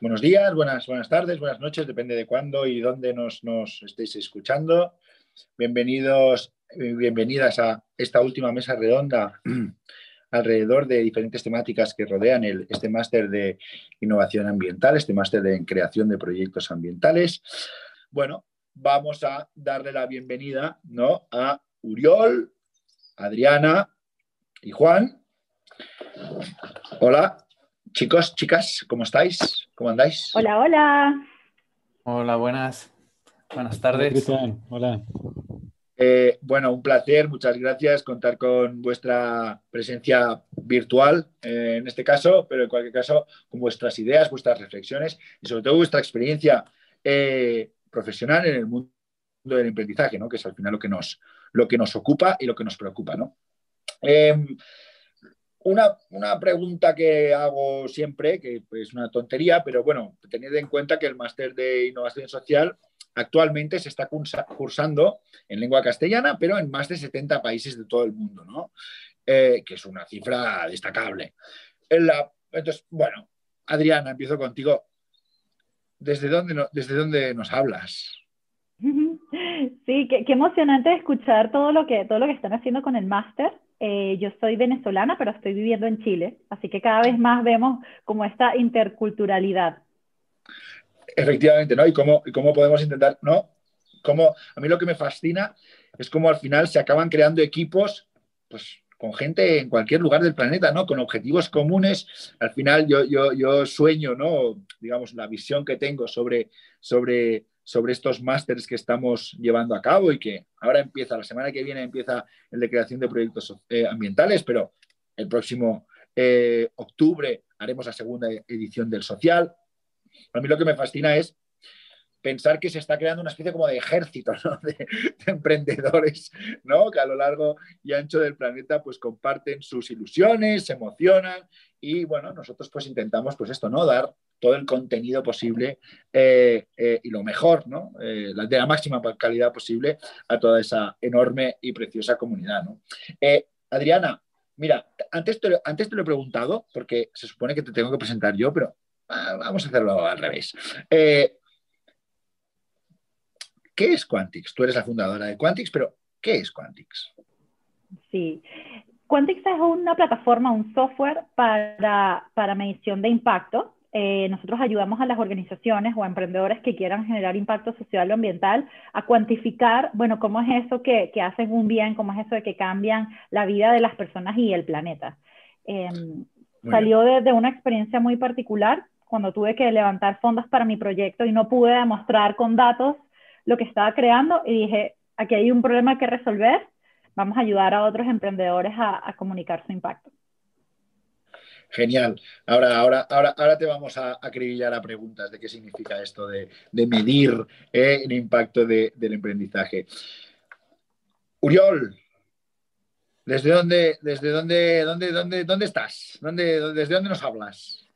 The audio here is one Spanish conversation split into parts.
buenos días, buenas, buenas tardes, buenas noches, depende de cuándo y dónde nos, nos estéis escuchando. Bienvenidos, eh, bienvenidas a esta última mesa redonda alrededor de diferentes temáticas que rodean este máster de innovación ambiental, este máster de creación de proyectos ambientales. Bueno, vamos a darle la bienvenida ¿no? a Uriol, Adriana y Juan. Hola, chicos, chicas, ¿cómo estáis? ¿Cómo andáis? Hola, hola. Hola, buenas. Buenas tardes. Hola. Eh, bueno, un placer, muchas gracias contar con vuestra presencia virtual eh, en este caso, pero en cualquier caso con vuestras ideas, vuestras reflexiones y sobre todo vuestra experiencia eh, profesional en el mundo del emprendizaje, ¿no? que es al final lo que nos, lo que nos ocupa y lo que nos preocupa. ¿no? Una, una, pregunta que hago siempre, que es una tontería, pero bueno, tened en cuenta que el máster de innovación social actualmente se está cursando en lengua castellana, pero en más de 70 países de todo el mundo, ¿no? Eh, que es una cifra destacable. entonces, bueno, Adriana, empiezo contigo. ¿Desde dónde, desde dónde nos hablas? Sí, qué, emocionante escuchar todo lo que, todo lo que están haciendo con el máster. Eh, yo soy venezolana, pero estoy viviendo en Chile, así que cada vez más vemos como esta interculturalidad. Efectivamente, ¿no? Y cómo, y cómo podemos intentar, ¿no? Como, a mí lo que me fascina es cómo al final se acaban creando equipos, pues con gente en cualquier lugar del planeta, ¿no? Con objetivos comunes. Al final yo, yo, yo sueño, ¿no? Digamos, la visión que tengo sobre, sobre, sobre estos másteres que estamos llevando a cabo y que ahora empieza, la semana que viene empieza el de creación de proyectos eh, ambientales, pero el próximo eh, octubre haremos la segunda edición del social. A mí lo que me fascina es pensar que se está creando una especie como de ejército de, emprendedores ¿no? que a lo largo y ancho del planeta pues comparten sus ilusiones, se emocionan y bueno, nosotros pues intentamos pues esto, ¿no? Dar todo el contenido posible eh, eh, y lo mejor, ¿no? Eh, de la máxima calidad posible a toda esa enorme y preciosa comunidad, ¿no? Adriana, mira, antes antes te lo he preguntado porque se supone que te tengo que presentar yo, pero Ah, vamos a hacerlo al revés. ¿Qué es Quantix? Tú eres la fundadora de Quantix, pero ¿qué es Quantix? Sí. Quantix es una plataforma, un software para, para medición de impacto. Eh, nosotros ayudamos a las organizaciones o a emprendedores que quieran generar impacto social o ambiental a cuantificar, bueno, cómo es eso que, que hacen un bien, cómo es eso de que cambian la vida de las personas y el planeta. Em, salió de, una experiencia muy particular cuando tuve que levantar fondos para mi proyecto y no pude demostrar con datos lo que estaba creando y dije, aquí hay un problema que resolver, vamos a ayudar a otros emprendedores a, comunicar su impacto. Genial. Ahora, ahora, ahora, ahora te vamos a acribillar a preguntas de qué significa esto de, medir eh, el impacto del emprendizaje. Uriol, ¿desde dónde, desde dónde, dónde, dónde, dónde estás? ¿Dónde, ¿Desde dónde nos hablas?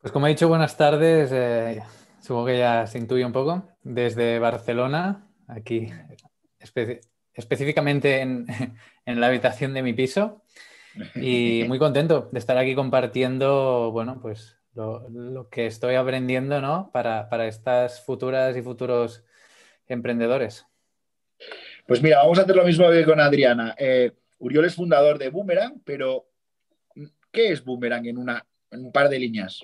Pues como he dicho, buenas tardes. Eh, supongo que ya se intuye un poco. Desde Barcelona, aquí específicamente en, la habitación de mi piso. Y muy contento de estar aquí compartiendo, bueno, pues lo, que estoy aprendiendo, ¿no? Para, estas futuras y futuros emprendedores. Pues mira, vamos a hacer lo mismo que con Adriana. Eh, Uriol es fundador de Boomerang, pero ¿qué es Boomerang en, una, en un par de líneas?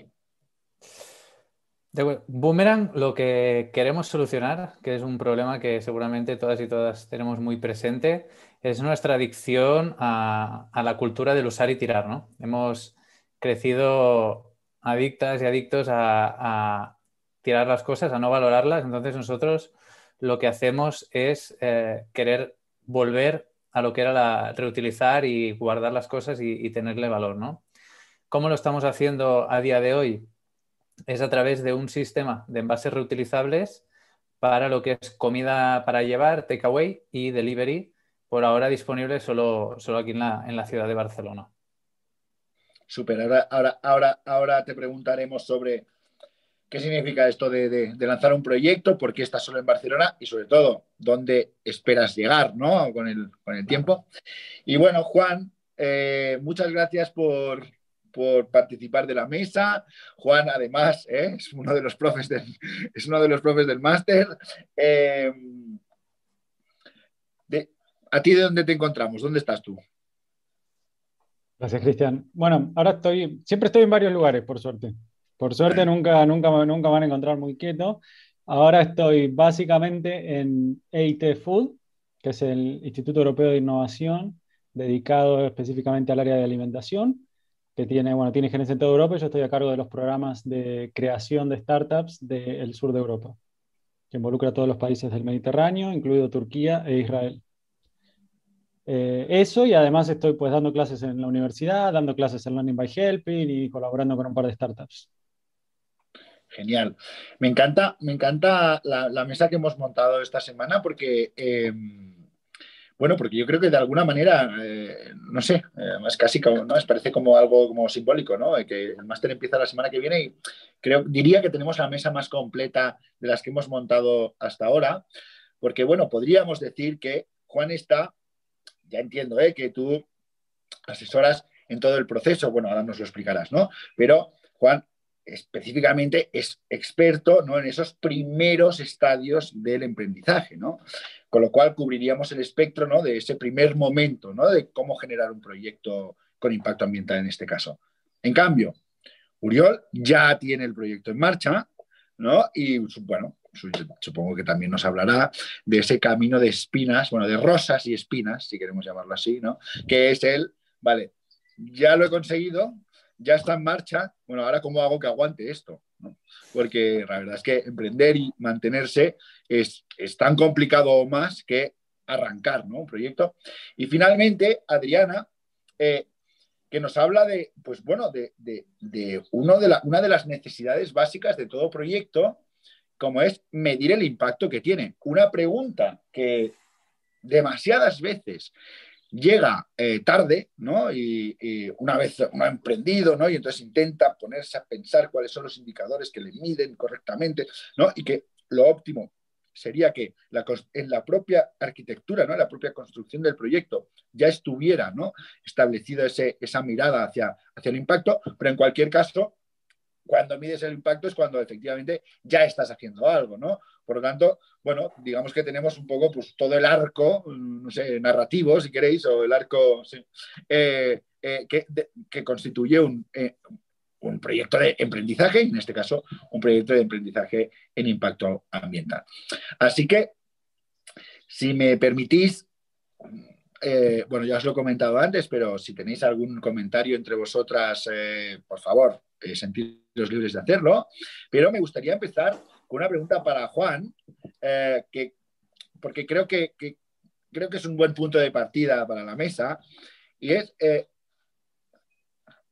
Boomerang, lo que queremos solucionar, que es un problema que seguramente todas y todas tenemos muy presente, es nuestra adicción a, la cultura del usar y tirar, ¿no? Hemos crecido adictas y adictos a, tirar las cosas, a no valorarlas, entonces nosotros lo que hacemos es eh, querer volver a lo que era la, reutilizar y guardar las cosas y, y tenerle valor, ¿no? ¿Cómo lo estamos haciendo a día de hoy? Es a través de un sistema de envases reutilizables para lo que es comida para llevar, takeaway y delivery, por ahora disponible solo, solo aquí en la, en la ciudad de Barcelona. Súper, ahora, ahora, ahora, ahora te preguntaremos sobre qué significa esto de, lanzar un proyecto, por qué estás solo en Barcelona y sobre todo, dónde esperas llegar ¿no? con, el, con el tiempo. Y bueno, Juan, eh, muchas gracias por, por participar de la mesa. Juan, además, ¿eh? es uno de los profes del, es uno de los profes del máster. Eh, ¿A ti de dónde te encontramos? ¿Dónde estás tú? Gracias, Cristian. Bueno, ahora estoy, siempre estoy en varios lugares, por suerte. Por suerte nunca, nunca, nunca van a encontrar muy quieto. Ahora estoy básicamente en EIT Food, que es el Instituto Europeo de Innovación, dedicado específicamente al área de alimentación, que tiene, bueno, tiene gerencia en toda Europa y yo estoy a cargo de los programas de creación de startups del sur de Europa, que involucra a todos los países del Mediterráneo, incluido Turquía e Israel. Eh, eso y además estoy pues dando clases en la universidad, dando clases en Learning by Helping y colaborando con un par de startups. Genial. Me encanta, me encanta la, mesa que hemos montado esta semana porque, eh, bueno, porque yo creo que de alguna manera, eh, no sé, es casi como, ¿no? Es, parece como algo como simbólico, ¿no? Que el máster empieza la semana que viene y creo, diría que tenemos la mesa más completa de las que hemos montado hasta ahora, porque, bueno, podríamos decir que Juan está ya entiendo ¿eh? que tú asesoras en todo el proceso, bueno, ahora nos lo explicarás, ¿no? Pero Juan específicamente es experto ¿no? en esos primeros estadios del emprendizaje, ¿no? Con lo cual cubriríamos el espectro ¿no? de ese primer momento, ¿no? De cómo generar un proyecto con impacto ambiental en este caso. En cambio, Uriol ya tiene el proyecto en marcha, ¿no? Y bueno, supongo que también nos hablará de ese camino de espinas, bueno, de rosas y espinas, si queremos llamarlo así, ¿no? Que es el, vale, ya lo he conseguido, ya está en marcha, bueno, ahora cómo hago que aguante esto, Porque la verdad es que emprender y mantenerse es, es tan complicado más que arrancar, ¿no? Un proyecto. Y finalmente, Adriana, eh, que nos habla de, pues bueno, de, uno de una de las necesidades básicas de todo proyecto, como es medir el impacto que tiene. Una pregunta que demasiadas veces llega eh, tarde, ¿no? Y, una vez uno ha emprendido, ¿no? Y entonces intenta ponerse a pensar cuáles son los indicadores que le miden correctamente, ¿no? Y que lo óptimo sería que en la propia arquitectura, ¿no? en la propia construcción del proyecto, ya estuviera ¿no? establecida esa mirada hacia, hacia el impacto, pero en cualquier caso, cuando mides el impacto es cuando efectivamente ya estás haciendo algo, ¿no? Por lo tanto, bueno, digamos que tenemos un poco pues, todo el arco, no sé, narrativo, si queréis, o el arco eh, eh, que, constituye un, eh, un proyecto de emprendizaje, en este caso, un proyecto de emprendizaje en impacto ambiental. Así que, si me permitís, bueno, ya os lo he comentado antes, pero si tenéis algún comentario entre vosotras, por favor, eh, sentiros libres de hacerlo, pero me gustaría empezar con una pregunta para Juan, eh, que, porque creo que, creo que es un buen punto de partida para la mesa, y es, eh,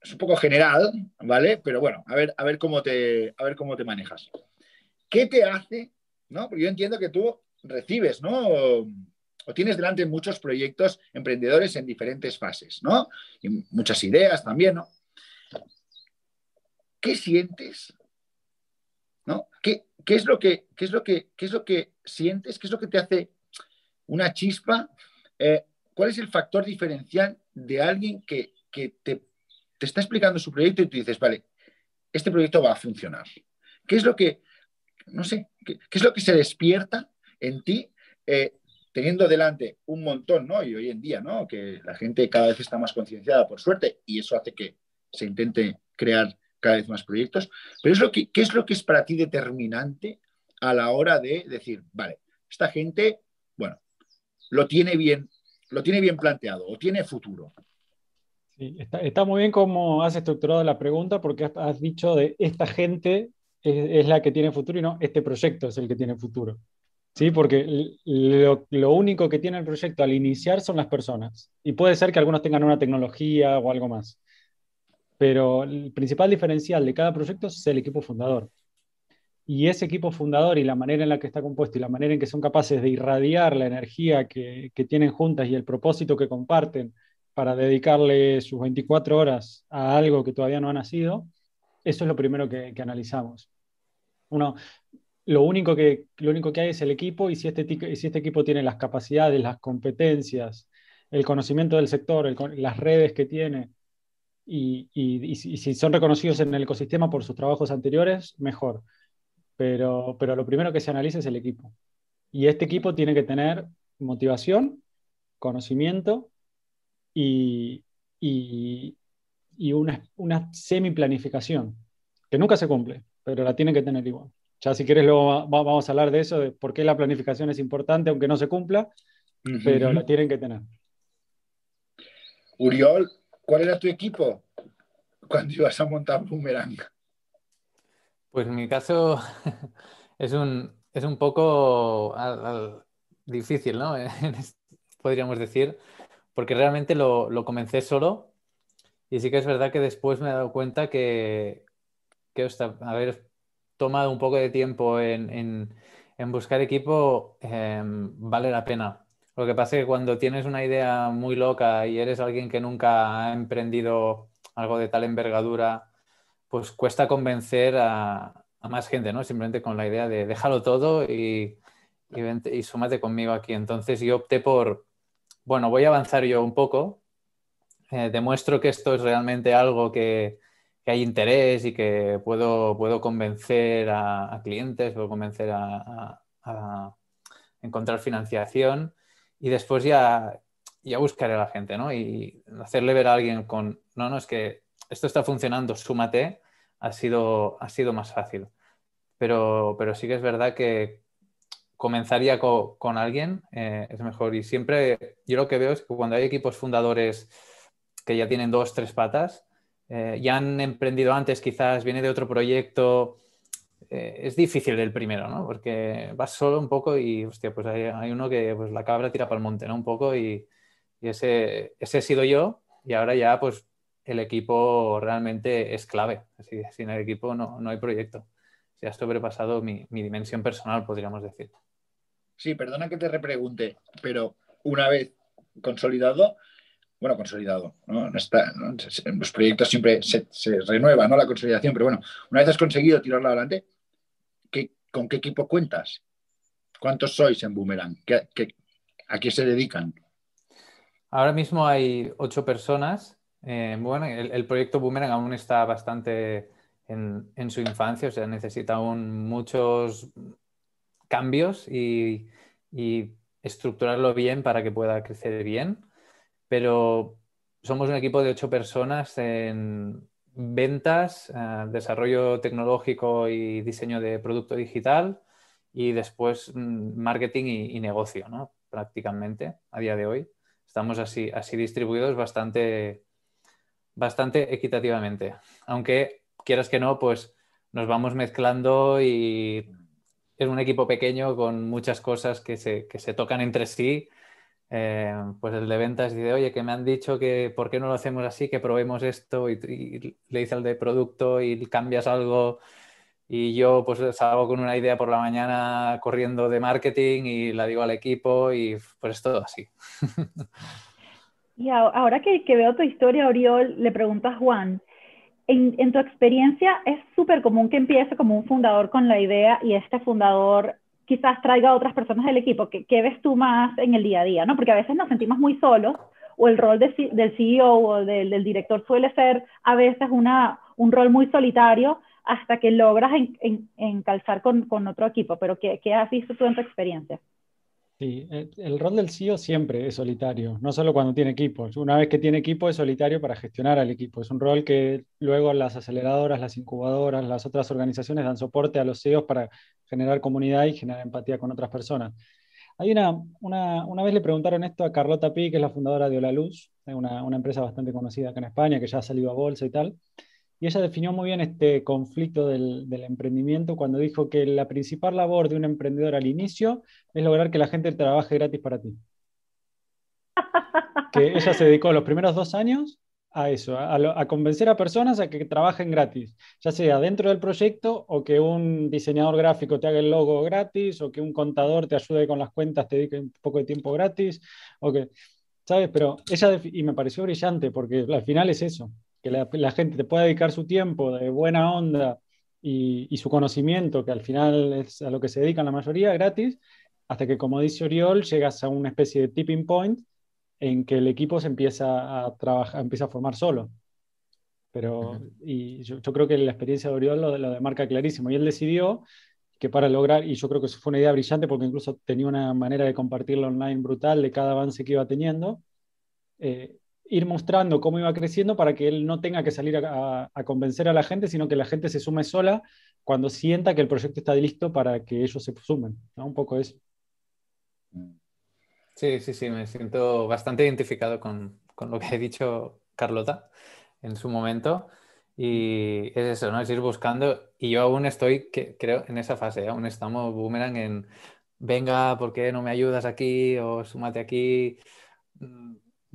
es un poco general, ¿vale? Pero bueno, a ver, a ver, cómo, te, a ver cómo te manejas. ¿Qué te hace, no? Porque yo entiendo que tú recibes, ¿no? o tienes delante muchos proyectos emprendedores en diferentes fases, ¿no? Y muchas ideas también, ¿no? ¿Qué sientes? ¿No? ¿Qué, es lo que, es lo que, es lo que sientes? ¿Qué es lo que te hace una chispa? Eh, ¿Cuál es el factor diferencial de alguien que, te, está explicando su proyecto y tú dices, vale, este proyecto va a funcionar? ¿Qué es lo que, no sé, qué, es lo que se despierta en ti eh, teniendo delante un montón, ¿no? Y hoy en día, ¿no? Que la gente cada vez está más concienciada, por suerte, y eso hace que se intente crear cada vez más proyectos, pero es lo que, ¿qué es lo que es para ti determinante a la hora de decir, vale, esta gente, bueno, lo tiene bien, lo tiene bien planteado o tiene futuro? Está, muy bien cómo has estructurado la pregunta porque has, dicho de esta gente es, la que tiene futuro y no este proyecto es el que tiene futuro. Sí, porque lo, único que tiene el proyecto al iniciar son las personas. Y puede ser que algunos tengan una tecnología o algo más pero el principal diferencial de cada proyecto es el equipo fundador. Y ese equipo fundador y la manera en la que está compuesto y la manera en que son capaces de irradiar la energía que, tienen juntas y el propósito que comparten para dedicarle sus 24 horas a algo que todavía no ha nacido, eso es lo primero que, analizamos. Uno, lo único, que, lo único que hay es el equipo y si este, si este equipo tiene las capacidades, las competencias, el conocimiento del sector, las redes que tiene, y, y, si son reconocidos en el ecosistema por sus trabajos anteriores, mejor. Pero, pero lo primero que se analiza es el equipo. Y este equipo tiene que tener motivación, conocimiento y, y, y una, una semi-planificación, que nunca se cumple, pero la tiene que tener igual. Ya si quieres luego vamos a hablar de eso, de por qué la planificación es importante, aunque no se cumpla, pero la tienen que tener. Uriol, ¿cuál era tu equipo cuando ibas a montar Boomerang? Pues en mi caso es un, es un poco difícil, ¿no? Podríamos decir, porque realmente lo, lo, comencé solo y sí que es verdad que después me he dado cuenta que, que haber tomado un poco de tiempo en, en, buscar equipo em, vale la pena. Lo que pasa es que cuando tienes una idea muy loca y eres alguien que nunca ha emprendido algo de tal envergadura, pues cuesta convencer a, más gente, ¿no? Simplemente con la idea de déjalo todo y, y, súmate conmigo aquí. Entonces yo opté por, bueno, voy a avanzar yo un poco, eh, demuestro que esto es realmente algo que, hay interés y que puedo, puedo convencer a, clientes, puedo convencer a, encontrar financiación y después ya, ya buscaré a la gente, ¿no? Y hacerle ver a alguien con, no, no, es que esto está funcionando, súmate, ha sido, ha sido más fácil. Pero, pero sí que es verdad que comenzaría con, alguien eh, es mejor. Y siempre yo lo que veo es que cuando hay equipos fundadores que ya tienen dos, tres patas, eh, ya han emprendido antes, quizás viene de otro proyecto, eh, es difícil el primero, ¿no? Porque vas solo un poco y, hostia, pues hay, uno que pues, la cabra tira para el monte, ¿no? Un poco y, ese, ese he sido yo y ahora ya pues el equipo realmente es clave. Así, sin el equipo no, no hay proyecto. Se ha sobrepasado mi, mi, dimensión personal, podríamos decir. Sí, perdona que te repregunte, pero una vez consolidado, bueno, consolidado, ¿no? está, los proyectos siempre se, se, renueva ¿no? la consolidación, pero bueno, una vez has conseguido tirarlo adelante, ¿qué, ¿con qué equipo cuentas? ¿Cuántos sois en Boomerang? ¿Qué, a qué se dedican? Ahora mismo hay ocho personas. Eh, bueno, el, proyecto Boomerang aún está bastante en, su infancia, o sea, necesita aún muchos cambios y estructurarlo bien para que pueda crecer bien pero somos un equipo de ocho personas en ventas, eh, desarrollo tecnológico y diseño de producto digital y después mm, marketing y, negocio, ¿no? prácticamente a día de hoy. Estamos así, así distribuidos bastante, bastante equitativamente. Aunque quieras que no, pues nos vamos mezclando y es un equipo pequeño con muchas cosas que se, que se tocan entre sí eh, pues el de ventas dice, oye, que me han dicho que por qué no lo hacemos así, que probemos esto y, le dice al de producto y cambias algo y yo pues salgo con una idea por la mañana corriendo de marketing y la digo al equipo y pues es todo así. Y ahora que, veo tu historia, Oriol, le pregunto a Juan, en, en tu experiencia es súper común que empiece como un fundador con la idea y este fundador quizás traiga a otras personas del equipo. ¿Qué, ves tú más en el día a día? ¿no? Porque a veces nos sentimos muy solos o el rol del CEO o del, director suele ser a veces una, un rol muy solitario hasta que logras encalzar con, con, otro equipo. Pero ¿qué, ¿qué has visto tú en tu experiencia? Sí, eh, el rol del CEO siempre es solitario, no solo cuando tiene equipos. Una vez que tiene equipo es solitario para gestionar al equipo. Es un rol que luego las aceleradoras, las incubadoras, las otras organizaciones dan soporte a los CEOs para generar comunidad y generar empatía con otras personas. Hay una, una, una vez le preguntaron esto a Carlota Pi, que es la fundadora de Hola Luz, una, una empresa bastante conocida acá en España, que ya ha salido a bolsa y tal. Y ella definió muy bien este conflicto del, emprendimiento cuando dijo que la principal labor de un emprendedor al inicio es lograr que la gente trabaje gratis para ti. Que ella se dedicó los primeros dos años a eso, a, convencer a personas a que trabajen gratis, ya sea dentro del proyecto o que un diseñador gráfico te haga el logo gratis o que un contador te ayude con las cuentas, te dedique un poco de tiempo gratis, o que, ¿sabes? Pero ella, y me pareció brillante porque al final es eso, que la, gente te pueda dedicar su tiempo de buena onda y, su conocimiento, que al final es a lo que se dedican la mayoría, gratis, hasta que, como dice Oriol, llegas a una especie de tipping point en que el equipo se empieza a trabajar, empieza a formar solo. Pero y yo, creo que la experiencia de Oriol lo, lo demarca clarísimo. Y él decidió que para lograr, y yo creo que eso fue una idea brillante porque incluso tenía una manera de compartirlo online brutal de cada avance que iba teniendo, eh, ir mostrando cómo iba creciendo para que él no tenga que salir a, convencer a la gente, sino que la gente se sume sola cuando sienta que el proyecto está listo para que ellos se sumen. ¿no? Un poco eso. Sí, sí, sí, me siento bastante identificado con, con lo que ha dicho Carlota en su momento. Y es eso, ¿no? Es ir buscando. Y yo aún estoy, que, creo, en esa fase. ¿eh? Aún estamos boomerang en, venga, ¿por qué no me ayudas aquí? O súmate aquí.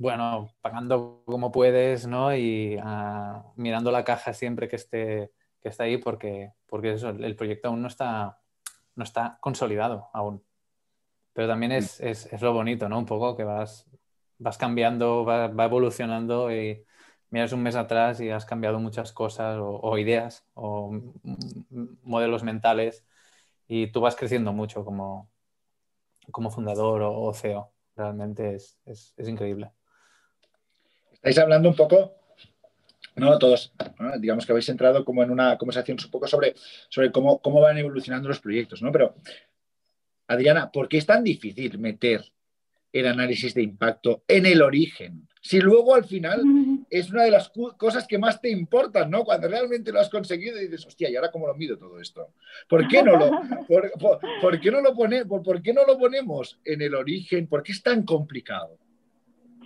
Mm, bueno, pagando como puedes, ¿no? Y ah, mirando la caja siempre que esté, que está ahí, porque, porque eso, el proyecto aún no está, no está consolidado aún. Pero también es, es, es lo bonito, ¿no? Un poco que vas, vas cambiando, va, va evolucionando y miras un mes atrás y has cambiado muchas cosas o, ideas o modelos mentales y tú vas creciendo mucho como, como fundador o, CEO. Realmente es, es, increíble. Estáis hablando un poco, no todos, digamos que habéis entrado como en una conversación un poco sobre, sobre cómo, cómo van evolucionando los proyectos, ¿no? Pero, Adriana, ¿por qué es tan difícil meter el análisis de impacto en el origen? Si luego al final es una de las cosas que más te importan, ¿no? Cuando realmente lo has conseguido y dices, hostia, ¿y ahora cómo lo mido todo esto? ¿Por qué no lo, por, qué no lo, pone, por, qué no lo ponemos en el origen? ¿Por qué es tan complicado?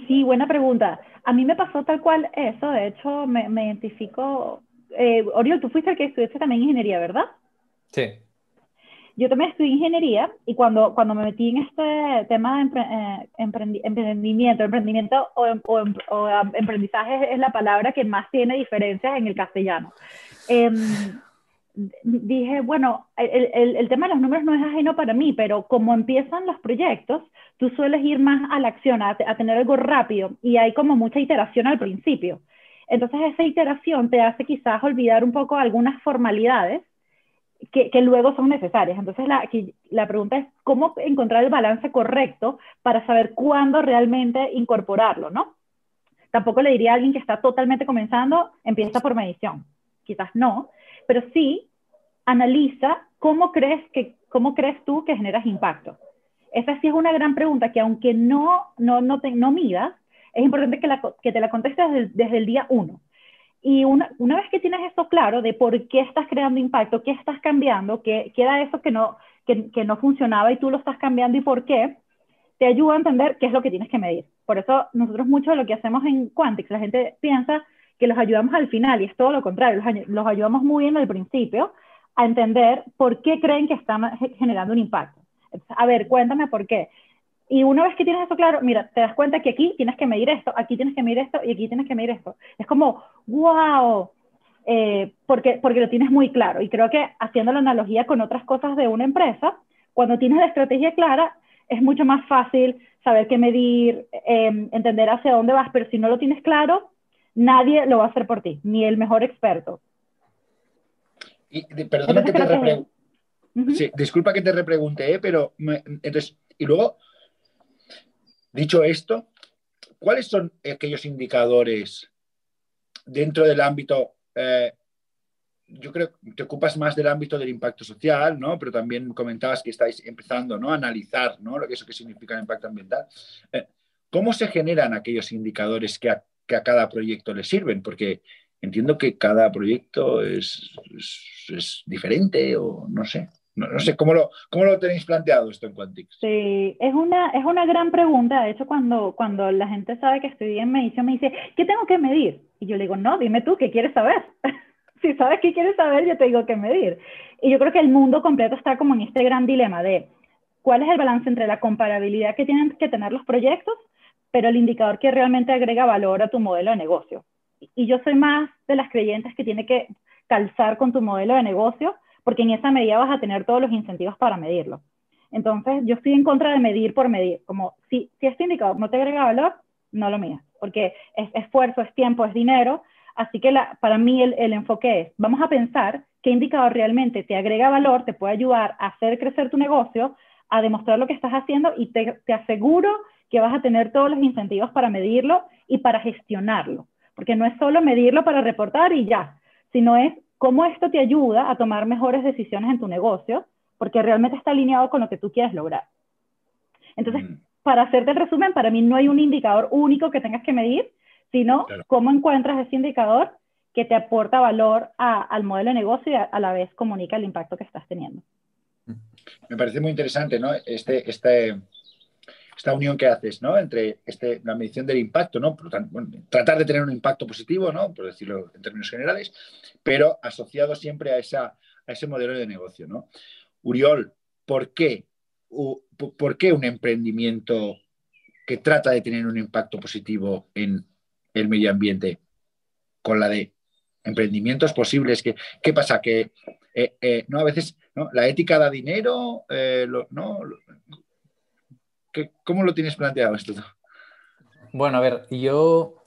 Sí, buena pregunta. A mí me pasó tal cual eso, de hecho me, me identifico... Eh, Oriol, tú fuiste el que estudiaste también ingeniería, ¿verdad? Sí. Yo también estudié ingeniería y cuando, cuando me metí en este tema de eh, emprendimiento, emprendimiento o, o, o, emprendizaje es la palabra que más tiene diferencias en el castellano. Em, dije, bueno, el, el, tema de los números no es ajeno para mí, pero como empiezan los proyectos, tú sueles ir más a la acción, a, tener algo rápido y hay como mucha iteración al principio. Entonces esa iteración te hace quizás olvidar un poco algunas formalidades que, luego son necesarias. Entonces, la, la pregunta es cómo encontrar el balance correcto para saber cuándo realmente incorporarlo, ¿no? Tampoco le diría a alguien que está totalmente comenzando, empieza por medición. Quizás no, pero sí analiza cómo crees, que, cómo crees tú que generas impacto. Esa sí es una gran pregunta que aunque no, no, no, te, midas, es importante que, te la contestes desde, desde el día uno. Y una, una, vez que tienes esto claro de por qué estás creando impacto, qué estás cambiando, qué, queda eso que no, que, que, no funcionaba y tú lo estás cambiando y por qué, te ayuda a entender qué es lo que tienes que medir. Por eso nosotros mucho de lo que hacemos en Quantix, la gente piensa que los ayudamos al final y es todo lo contrario, los, los ayudamos muy bien al principio a entender por qué creen que están generando un impacto. A ver, cuéntame por qué. Y una vez que tienes eso claro, mira, te das cuenta que aquí tienes que medir esto, aquí tienes que medir esto y aquí tienes que medir esto. Es como, wow, eh, porque, porque lo tienes muy claro. Y creo que haciendo la analogía con otras cosas de una empresa, cuando tienes la estrategia clara, es mucho más fácil saber qué medir, em, entender hacia dónde vas, pero si no lo tienes claro, nadie lo va a hacer por ti, ni el mejor experto. Y, perdona que te repregunte. sí, disculpa que te repregunte, ¿eh? pero entonces, y luego Dicho esto, ¿cuáles son aquellos indicadores dentro del ámbito? Eh, yo creo que te ocupas más del ámbito del impacto social, ¿no? Pero también comentabas que estáis empezando ¿no? a analizar ¿no? lo que eso que significa el impacto ambiental. Eh, ¿Cómo se generan aquellos indicadores que a, cada proyecto le sirven? Porque entiendo que cada proyecto es, es diferente o no sé. No, sé, ¿cómo lo, ¿cómo lo tenéis planteado esto en Quantix? Sí, es una, es una gran pregunta. De hecho, cuando, cuando la gente sabe que estoy en medición, me dice, ¿qué tengo que medir? Y yo le digo, no, dime tú, ¿qué quieres saber? si sabes qué quieres saber, yo te digo qué medir. Y yo creo que el mundo completo está como en este gran dilema de cuál es el balance entre la comparabilidad que tienen que tener los proyectos, pero el indicador que realmente agrega valor a tu modelo de negocio. Y yo soy más de las creyentes que tiene que calzar con tu modelo de negocio porque en esa medida vas a tener todos los incentivos para medirlo. Entonces, yo estoy en contra de medir por medir, como si, si este indicador no te agrega valor, no lo midas, porque es esfuerzo, es tiempo, es dinero, así que para mí el, el, enfoque es, vamos a pensar qué indicador realmente te agrega valor, te puede ayudar a hacer crecer tu negocio, a demostrar lo que estás haciendo y te, te aseguro que vas a tener todos los incentivos para medirlo y para gestionarlo, porque no es solo medirlo para reportar y ya, sino es cómo esto te ayuda a tomar mejores decisiones en tu negocio, porque realmente está alineado con lo que tú quieres lograr. Entonces, mm. para hacerte el resumen, para mí no hay un indicador único que tengas que medir, sino cómo encuentras ese indicador que te aporta valor al modelo de negocio y a, la vez comunica el impacto que estás teniendo. Me parece muy interesante, ¿no? Este, este, esta unión que haces, ¿no? Entre este, la medición del impacto, ¿no? tratar de tener un impacto positivo, ¿no? Por decirlo en términos generales, pero asociado siempre a, esa, a ese modelo de negocio, ¿no? Uriol, ¿por qué? ¿Por qué un emprendimiento que trata de tener un impacto positivo en el medio ambiente con la de emprendimientos posibles? ¿Qué, pasa? Que eh, eh, no a veces la ética da dinero, eh, ¿no? ¿Cómo lo tienes planteado esto? Bueno, a ver, yo,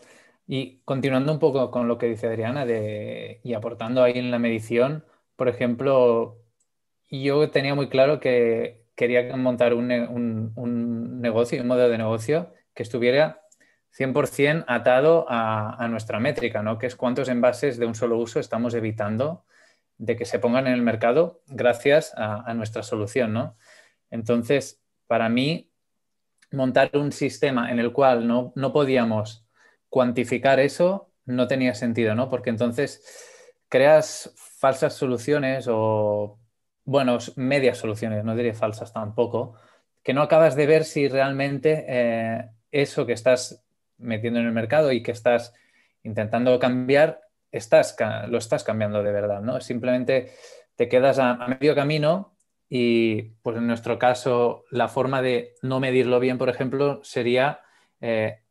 y continuando un poco con lo que dice Adriana y aportando ahí en la medición, por ejemplo, yo tenía muy claro que quería montar un, un, negocio, un modelo de negocio que estuviera 100% atado a, nuestra métrica, ¿no? que es cuántos envases de un solo uso estamos evitando de que se pongan en el mercado gracias a, a nuestra solución. ¿no? Entonces, para mí, montar un sistema en el cual no, podíamos cuantificar eso no tenía sentido, ¿no? Porque entonces creas falsas soluciones o, bueno, medias soluciones, no diré falsas tampoco, que no acabas de ver si realmente eh, eso que estás metiendo en el mercado y que estás intentando cambiar, estás, lo estás cambiando de verdad, ¿no? Simplemente te quedas a medio camino y pues en nuestro caso, la forma de no medirlo bien, por ejemplo, sería eh,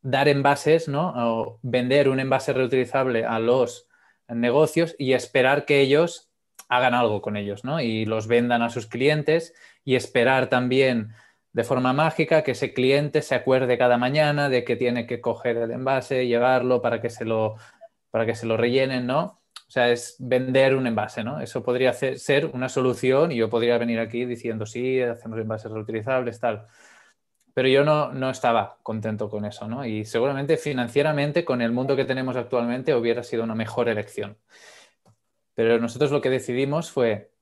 dar envases, ¿no? O vender un envase reutilizable a los negocios y esperar que ellos hagan algo con ellos, ¿no? Y los vendan a sus clientes y esperar también de forma mágica que ese cliente se acuerde cada mañana de que tiene que coger el envase, llevarlo para que se lo, para que se lo rellenen, ¿no? O sea, es vender un envase, ¿no? Eso podría ser una solución y yo podría venir aquí diciendo, sí, hacemos envases reutilizables, tal. Pero yo no, no estaba contento con eso, ¿no? Y seguramente financieramente, con el mundo que tenemos actualmente, hubiera sido una mejor elección. Pero nosotros lo que decidimos fue,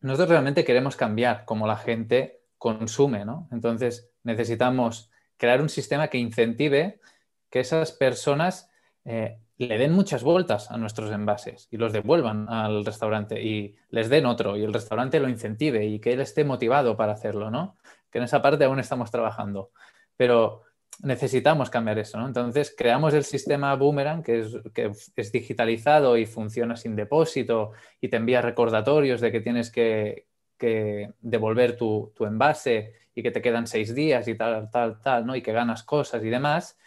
nosotros realmente queremos cambiar cómo la gente consume, ¿no? Entonces necesitamos crear un sistema que incentive que esas personas eh, le den muchas vueltas a nuestros envases y los devuelvan al restaurante y les den otro y el restaurante lo incentive y que él esté motivado para hacerlo, ¿no? Que en esa parte aún estamos trabajando. Pero necesitamos cambiar eso, ¿no? Entonces creamos el sistema Boomerang que es, que es digitalizado y funciona sin depósito y te envía recordatorios de que tienes que, que devolver tu, tu, envase y que te quedan seis días y tal, tal, tal, ¿no? Y que ganas cosas y demás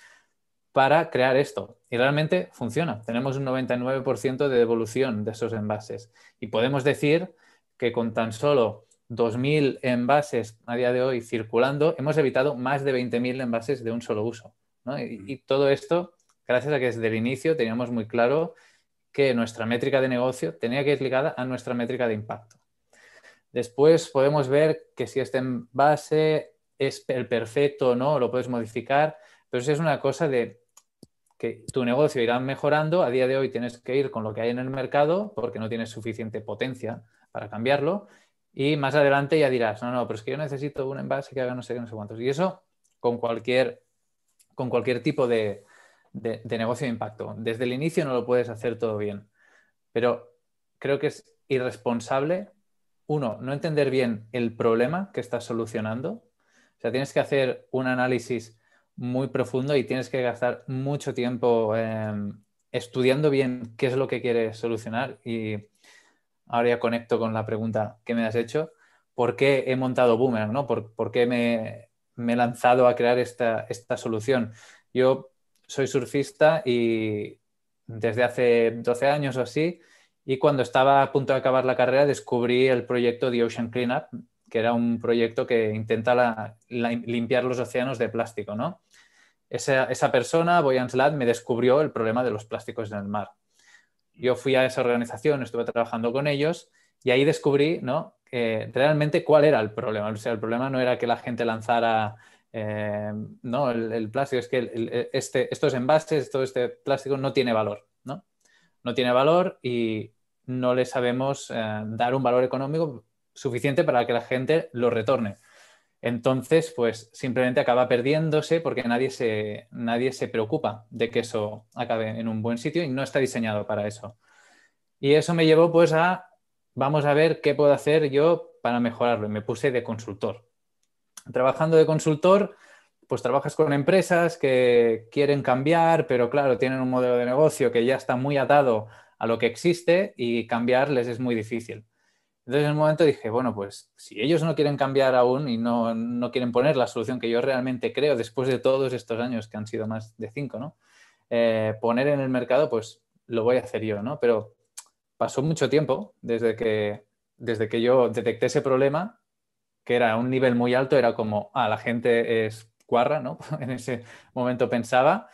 para crear esto. Y realmente funciona. Tenemos un 99% de devolución de esos envases. Y podemos decir que con tan solo 2.000 envases a día de hoy circulando, hemos evitado más de 20.000 envases de un solo uso. Y, todo esto, gracias a que desde el inicio teníamos muy claro que nuestra métrica de negocio tenía que ir ligada a nuestra métrica de impacto. Después podemos ver que si este envase es el perfecto o no, lo puedes modificar, pero eso es una cosa de que tu negocio irá mejorando. A día de hoy tienes que ir con lo que hay en el mercado porque no tienes suficiente potencia para cambiarlo. Y más adelante ya dirás, no, no, pero es que yo necesito un envase que haga no sé qué, no sé cuántos. Y eso con cualquier, con cualquier tipo de, de, negocio de impacto. Desde el inicio no lo puedes hacer todo bien. Pero creo que es irresponsable, uno, no entender bien el problema que estás solucionando. O sea, tienes que hacer un análisis muy profundo y tienes que gastar mucho tiempo em, estudiando bien qué es lo que quieres solucionar. Y ahora ya conecto con la pregunta que me has hecho. ¿Por qué he montado Boomerang? ¿no? ¿Por, qué me, he lanzado a crear esta, esta solución? Yo soy surfista y desde hace 12 años o así, y cuando estaba a punto de acabar la carrera descubrí el proyecto The Ocean Cleanup, que era un proyecto que intenta limpiar los océanos de plástico, ¿no? Esa, esa persona, Boyan Slat, me descubrió el problema de los plásticos en el mar. Yo fui a esa organización, estuve trabajando con ellos y ahí descubrí, ¿no? realmente cuál era el problema. O sea, el problema no era que la gente lanzara eh, no, el, plástico es que este, estos envases, todo este plástico no tiene valor, ¿no? No tiene valor y no le sabemos eh, dar un valor económico suficiente para que la gente lo retorne. Entonces, pues simplemente acaba perdiéndose porque nadie se, nadie se preocupa de que eso acabe en un buen sitio y no está diseñado para eso. Y eso me llevó pues a, vamos a ver qué puedo hacer yo para mejorarlo. Y me puse de consultor trabajando de consultor, pues trabajas con empresas que quieren cambiar, pero claro, tienen un modelo de negocio que ya está muy atado a lo que existe y cambiarles es muy difícil. Entonces en un momento dije, bueno, pues si ellos no quieren cambiar aún y no, quieren poner la solución que yo realmente creo después de todos estos años, que han sido más de cinco, ¿no? Eh, poner en el mercado, pues lo voy a hacer yo, ¿no? Pero pasó mucho tiempo desde que, desde que yo detecté ese problema que era un nivel muy alto, era como, ah, la gente es cuarra, ¿no? en ese momento pensaba,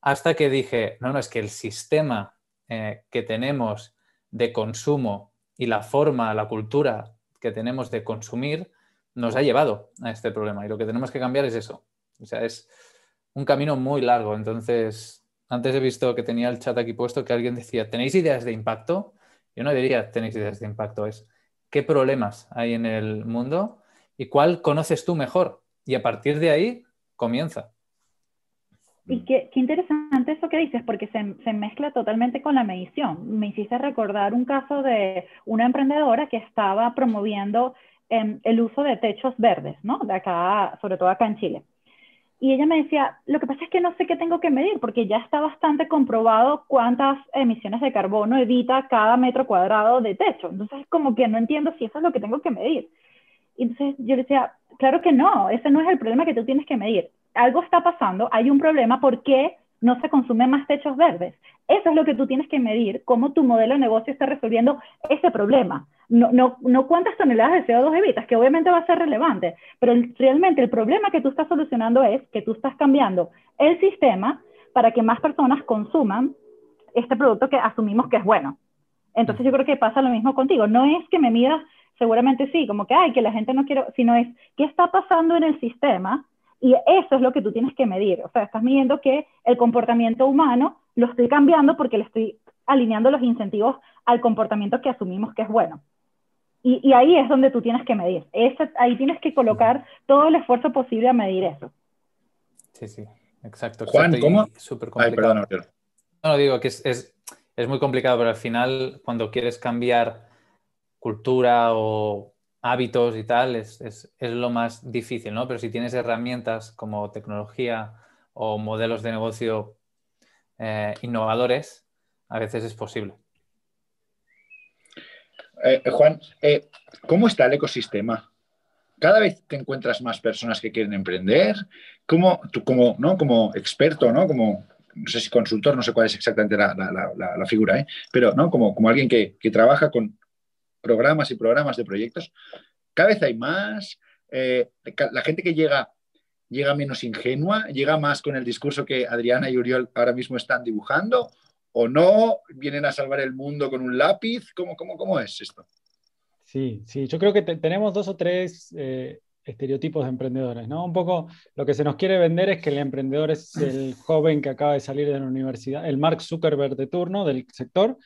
hasta que dije, no, no, es que el sistema eh, que tenemos de consumo y la forma, la cultura que tenemos de consumir nos ha llevado a este problema y lo que tenemos que cambiar es eso. O sea, es un camino muy largo. Entonces, antes he visto que tenía el chat aquí puesto que alguien decía, ¿tenéis ideas de impacto? Yo no diría, tenéis ideas de impacto, es qué problemas hay en el mundo y cuál conoces tú mejor. Y a partir de ahí comienza. Y qué, interesante eso que dices, porque se, mezcla totalmente con la medición. Me hiciste recordar un caso de una emprendedora que estaba promoviendo em, el uso de techos verdes, ¿no? De acá, sobre todo acá en Chile. Y ella me decía, lo que pasa es que no sé qué tengo que medir, porque ya está bastante comprobado cuántas emisiones de carbono evita cada metro cuadrado de techo. Entonces, como que no entiendo si eso es lo que tengo que medir. Entonces yo le decía, claro que no, ese no es el problema que tú tienes que medir. Algo está pasando, hay un problema, ¿por qué no se consumen más techos verdes? Eso es lo que tú tienes que medir, cómo tu modelo de negocio está resolviendo ese problema. No, no, no cuántas toneladas de CO2 evitas, que obviamente va a ser relevante, pero realmente el problema que tú estás solucionando es que tú estás cambiando el sistema para que más personas consuman este producto que asumimos que es bueno. Entonces yo creo que pasa lo mismo contigo. No es que me midas seguramente sí, como que, ay, que la gente no quiere, sino es, ¿qué está pasando en el sistema? Y eso es lo que tú tienes que medir. O sea, estás midiendo que el comportamiento humano lo estoy cambiando porque le estoy alineando los incentivos al comportamiento que asumimos que es bueno. Y, ahí es donde tú tienes que medir. ahí tienes que colocar todo el esfuerzo posible a medir eso. Sí, sí, exacto. Juan, ¿cómo? Súper complicado. Ay, perdón, no, digo que es, es, es muy complicado, pero al final, cuando quieres cambiar cultura o hábitos y tal es, es, es, lo más difícil, ¿no? Pero si tienes herramientas como tecnología o modelos de negocio eh, innovadores, a veces es posible. Eh, Juan, eh, ¿cómo está el ecosistema? Cada vez te encuentras más personas que quieren emprender. ¿Cómo, tú como, ¿no? como experto, ¿no? Como, no sé si consultor, no sé cuál es exactamente la, la, la, figura, ¿eh? pero ¿no? como, como alguien que, que trabaja con, programas y programas de proyectos, cada vez hay más. Eh, la gente que llega llega menos ingenua, llega más con el discurso que Adriana y Uriol ahora mismo están dibujando, o no, vienen a salvar el mundo con un lápiz. ¿Cómo, cómo, cómo es esto? Sí, sí, yo creo que tenemos dos o tres eh, estereotipos de emprendedores, ¿no? Un poco lo que se nos quiere vender es que el emprendedor es el joven que acaba de salir de la universidad, el Mark Zuckerberg de turno del sector,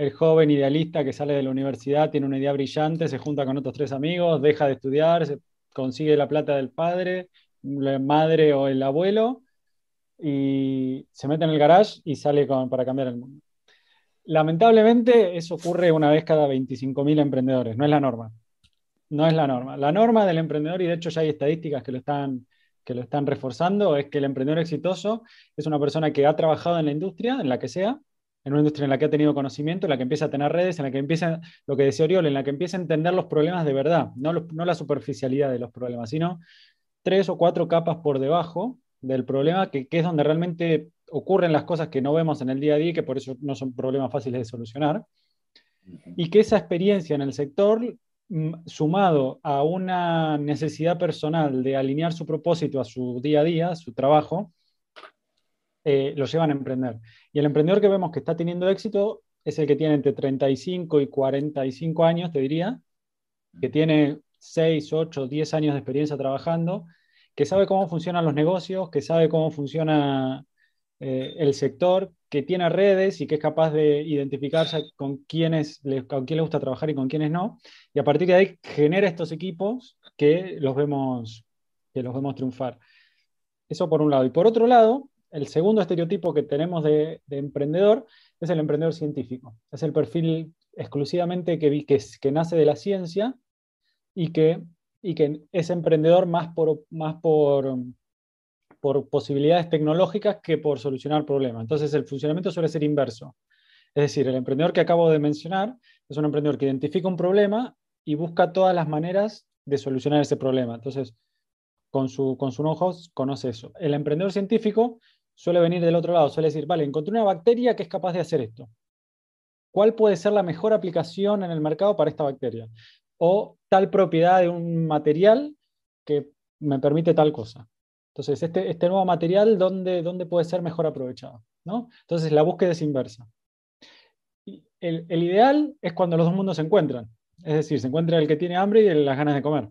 el joven idealista que sale de la universidad, tiene una idea brillante, se junta con otros tres amigos, deja de estudiar, consigue la plata del padre, la madre o el abuelo, y se mete en el garage y sale para cambiar el mundo. Lamentablemente eso ocurre una vez cada 25.000 emprendedores, no es la norma. No es la norma. La norma del emprendedor, y de hecho ya hay estadísticas que lo están, que lo están reforzando, es que el emprendedor exitoso es una persona que ha trabajado en la industria, en la que sea, en una industria en la que ha tenido conocimiento, en la que empieza a tener redes, en la que empieza, lo que decía Oriol, en la que empieza a entender los problemas de verdad, no, no la superficialidad de los problemas, sino tres o cuatro capas por debajo del problema, que, es donde realmente ocurren las cosas que no vemos en el día a día y que por eso no son problemas fáciles de solucionar. Y que esa experiencia en el sector, mm, sumado a una necesidad personal de alinear su propósito a su día a día, su trabajo, eh, lo llevan a emprender. Y el emprendedor que vemos que está teniendo éxito es el que tiene entre 35 y 45 años, te diría, que tiene 6, 8, 10 años de experiencia trabajando, que sabe cómo funcionan los negocios, que sabe cómo funciona eh, el sector, que tiene redes y que es capaz de identificarse con quiénes con quién le gusta trabajar y con quiénes no, y a partir de ahí genera estos equipos que los vemos, que los vemos triunfar. Eso por un lado. Y por otro lado, el segundo estereotipo que tenemos de, emprendedor es el emprendedor científico. Es el perfil exclusivamente que, nace de la ciencia y que, es emprendedor más por posibilidades tecnológicas que por solucionar problemas. Entonces el funcionamiento suele ser inverso. Es decir, el emprendedor que acabo de mencionar es un emprendedor que identifica un problema y busca todas las maneras de solucionar ese problema. Entonces, con su, con su know-how conoce eso. El emprendedor científico suele venir del otro lado, suele decir, vale, encontré una bacteria que es capaz de hacer esto. ¿Cuál puede ser la mejor aplicación en el mercado para esta bacteria? O tal propiedad de un material que me permite tal cosa. Entonces, este, este nuevo material, ¿dónde, ¿dónde, puede ser mejor aprovechado? ¿no? Entonces, la búsqueda es inversa. El, ideal es cuando los dos mundos se encuentran. Es decir, se encuentra el que tiene hambre y las ganas de comer.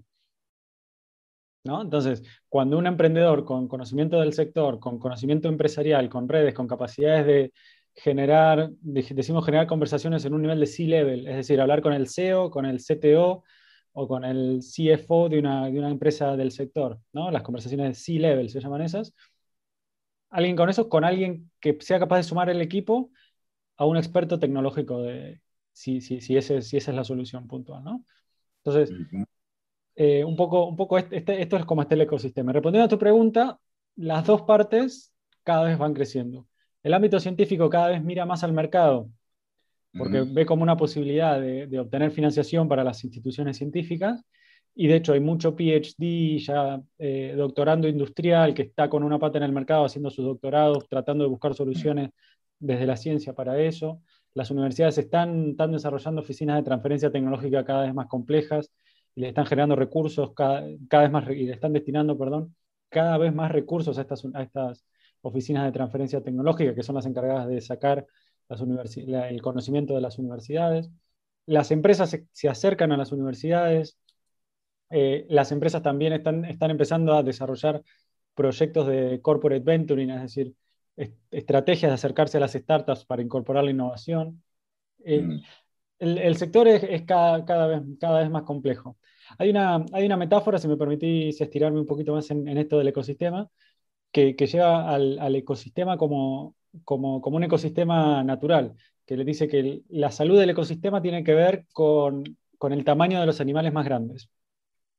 Entonces, cuando un emprendedor con conocimiento del sector, con conocimiento empresarial, con redes, con capacidades de generar, decimos generar conversaciones en un nivel de C-level, es decir, hablar con el CEO, con el CTO o con el CFO de una, de una empresa del sector, ¿no? Las conversaciones de C-level se llaman esas. Alguien con eso, con alguien que sea capaz de sumar el equipo a un experto tecnológico de si, si, si, ese, si esa es la solución puntual, ¿no? Entonces, eh, un poco, un poco este, este, esto es como está el ecosistema. Respondiendo a tu pregunta, las dos partes cada vez van creciendo. El ámbito científico cada vez mira más al mercado, porque ve como una posibilidad de, obtener financiación para las instituciones científicas. Y de hecho hay mucho PhD ya eh, doctorando industrial que está con una pata en el mercado haciendo sus doctorados, tratando de buscar soluciones desde la ciencia para eso. Las universidades están, están desarrollando oficinas de transferencia tecnológica cada vez más complejas y le están generando recursos cada, cada, vez más, y le están destinando, perdón, cada vez más recursos a estas, a estas oficinas de transferencia tecnológica, que son las encargadas de sacar las el conocimiento de las universidades. Las empresas se, acercan a las universidades, eh, las empresas también están, están empezando a desarrollar proyectos de corporate venturing, es decir, estrategias de acercarse a las startups para incorporar la innovación. Eh, mm el, sector es, cada, vez, cada vez más complejo. Hay una, hay una metáfora, si me permitís estirarme un poquito más en, esto del ecosistema, que, lleva al, ecosistema como, como, un ecosistema natural, que le dice que la salud del ecosistema tiene que ver con, el tamaño de los animales más grandes.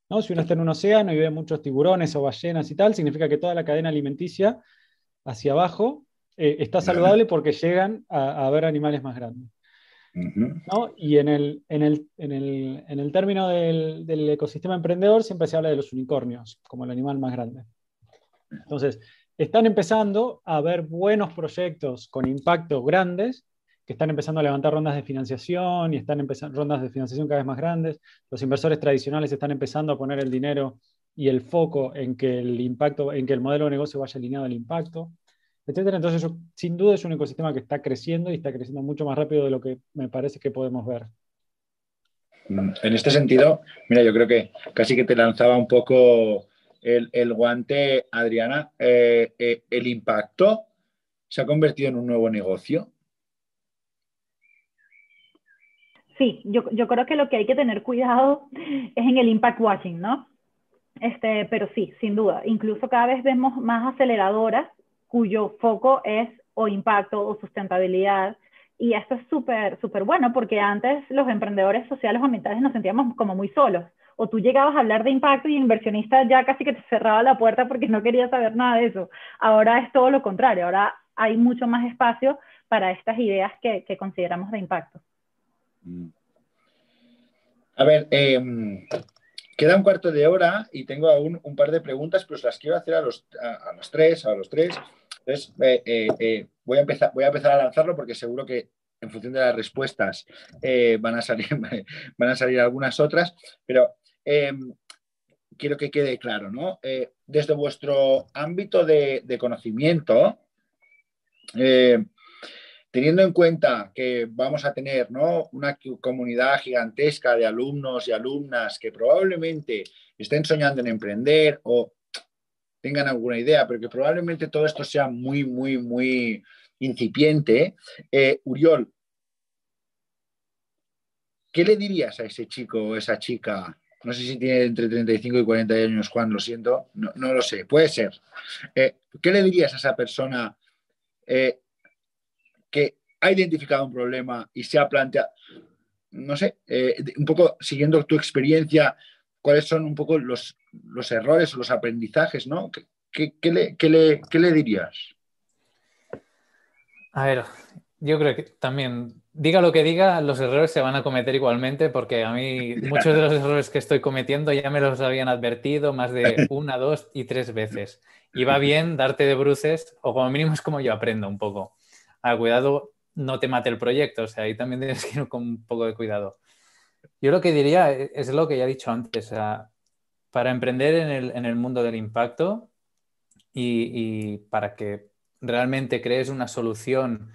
¿no? Si uno está en un océano y ve muchos tiburones o ballenas y tal, significa que toda la cadena alimenticia hacia abajo eh, está saludable porque llegan a, a ver animales más grandes. Y en el, en el, en el, en el término del, del, ecosistema emprendedor siempre se habla de los unicornios como el animal más grande. Entonces, están empezando a haber buenos proyectos con impacto grandes que están empezando a levantar rondas de financiación y están empezando rondas de financiación cada vez más grandes. Los inversores tradicionales están empezando a poner el dinero y el foco en que el impacto, en que el modelo de negocio vaya alineado al impacto. Entonces, sin duda es un ecosistema que está creciendo y está creciendo mucho más rápido de lo que me parece que podemos ver. Mm, en este sentido, mira, yo creo que casi que te lanzaba un poco el, guante, Adriana. Eh, eh, ¿El impacto se ha convertido en un nuevo negocio? Sí, yo, yo, creo que lo que hay que tener cuidado es en el impact watching, ¿no? Este, pero sí, sin duda. Incluso cada vez vemos más aceleradoras cuyo foco es o impacto o sustentabilidad. Y esto es súper, súper bueno porque antes los emprendedores sociales o ambientales nos sentíamos como muy solos. O tú llegabas a hablar de impacto y el inversionista ya casi que te cerraba la puerta porque no quería saber nada de eso. Ahora es todo lo contrario. Ahora hay mucho más espacio para estas ideas que, que consideramos de impacto. Mm. A ver, eh, Queda un cuarto de hora y tengo aún un par de preguntas, pero las quiero hacer a los, a, los tres, a los tres. Entonces, eh, eh, eh, voy, a empezar, a lanzarlo porque seguro que en función de las respuestas van, a salir, van a salir algunas otras, pero em, quiero que quede claro, ¿no? desde vuestro ámbito de, de conocimiento, teniendo en cuenta que vamos a tener una comunidad gigantesca de alumnos y alumnas que probablemente estén soñando en emprender o tengan alguna idea, pero que probablemente todo esto sea muy, muy, muy incipiente. Eh, Uriol, ¿qué le dirías a ese chico o esa chica? No sé si tiene entre 35 y 40 años, Juan, lo siento, no, lo sé, puede ser. Eh, ¿Qué le dirías a esa persona eh, que ha identificado un problema y se ha planteado, no sé, un poco siguiendo tu experiencia, cuáles son un poco los, los errores o los aprendizajes, ¿no? ¿Qué, le, le, dirías? A ver, yo creo que también, diga lo que diga, los errores se van a cometer igualmente, porque a mí muchos de los errores que estoy cometiendo ya me los habían advertido más de una, dos y tres veces. Y va bien darte de bruces, o como mínimo es como yo aprendo un poco. A cuidado, no te mate el proyecto, o sea, ahí también tienes que ir con un poco de cuidado. Yo lo que diría es lo que ya he dicho antes, para emprender en el, mundo del impacto y, para que realmente crees una solución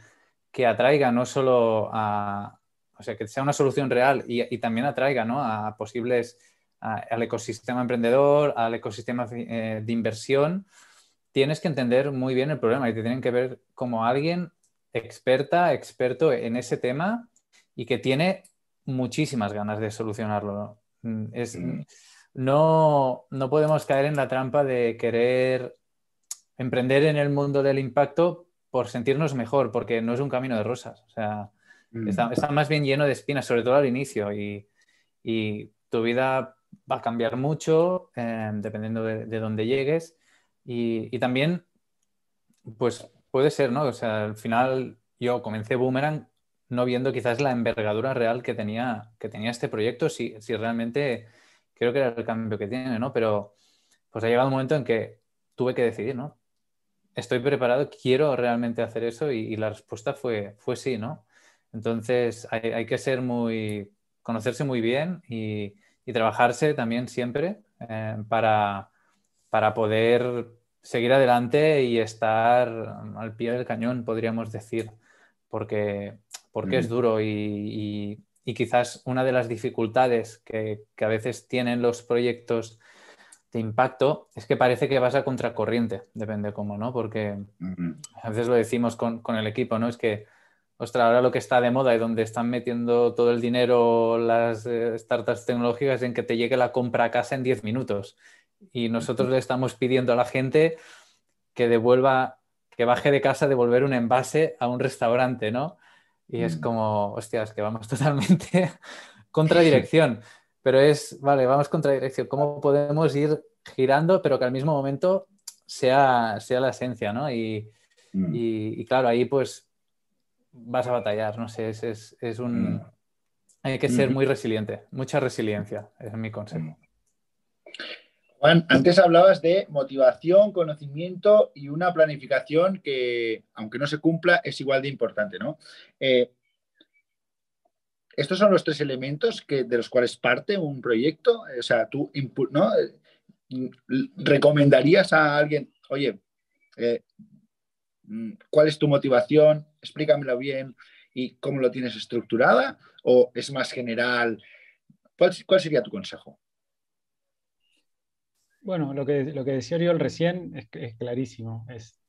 que atraiga no solo a, o sea, que sea una solución real y, también atraiga a posibles, al ecosistema emprendedor, al ecosistema eh, de inversión, tienes que entender muy bien el problema y te tienen que ver como alguien experta, experto en ese tema y que tiene muchísimas ganas de solucionarlo. Mm, es, mm. no, no podemos caer en la trampa de querer emprender en el mundo del impacto por sentirnos mejor, porque no es un camino de rosas. O sea, mm. está, más bien lleno de espinas, sobre todo al inicio, y, tu vida va a cambiar mucho eh, dependiendo de, de, dónde llegues. Y, y, también, pues puede ser, ¿no? O sea, al final yo comencé Boomerang no viendo quizás la envergadura real que tenía, que tenía este proyecto, si, si realmente creo que era el cambio que tiene, ¿no? Pero pues ha llegado un momento en que tuve que decidir, ¿no? Estoy preparado, quiero realmente hacer eso y, la respuesta fue, fue sí, ¿no? Entonces hay, que ser muy, conocerse muy bien y, trabajarse también siempre eh, para, para poder seguir adelante y estar al pie del cañón, podríamos decir, porque porque es duro y, quizás una de las dificultades que, a veces tienen los proyectos de impacto es que parece que vas a contracorriente, depende cómo, ¿no? Porque a veces lo decimos con, el equipo, ¿no? Es que, ostras, ahora lo que está de moda y donde están metiendo todo el dinero las eh, startups tecnológicas en que te llegue la compra a casa en 10 minutos. Y nosotros le estamos pidiendo a la gente que devuelva, que baje de casa a devolver un envase a un restaurante, ¿no? Y es mm. como, hostias, que vamos totalmente contra dirección. Pero es, vale, vamos contra dirección. ¿Cómo podemos ir girando, pero que al mismo momento sea, sea la esencia, ¿no? Y, mm. y, claro, ahí pues vas a batallar, no sé, es, es, un... Mm. Hay que ser muy resiliente, mucha resiliencia, es mi consejo. Juan, antes hablabas de motivación, conocimiento y una planificación que, aunque no se cumpla, es igual de importante, ¿no? Eh, estos son los tres elementos que, de los cuales parte un proyecto. O sea, tú ¿no? recomendarías a alguien, oye, eh, ¿cuál es tu motivación? Explícamelo bien y cómo lo tienes estructurada o es más general. cuál sería tu consejo? Bueno, lo que, lo que decía Oriol recién es, es clarísimo. Es,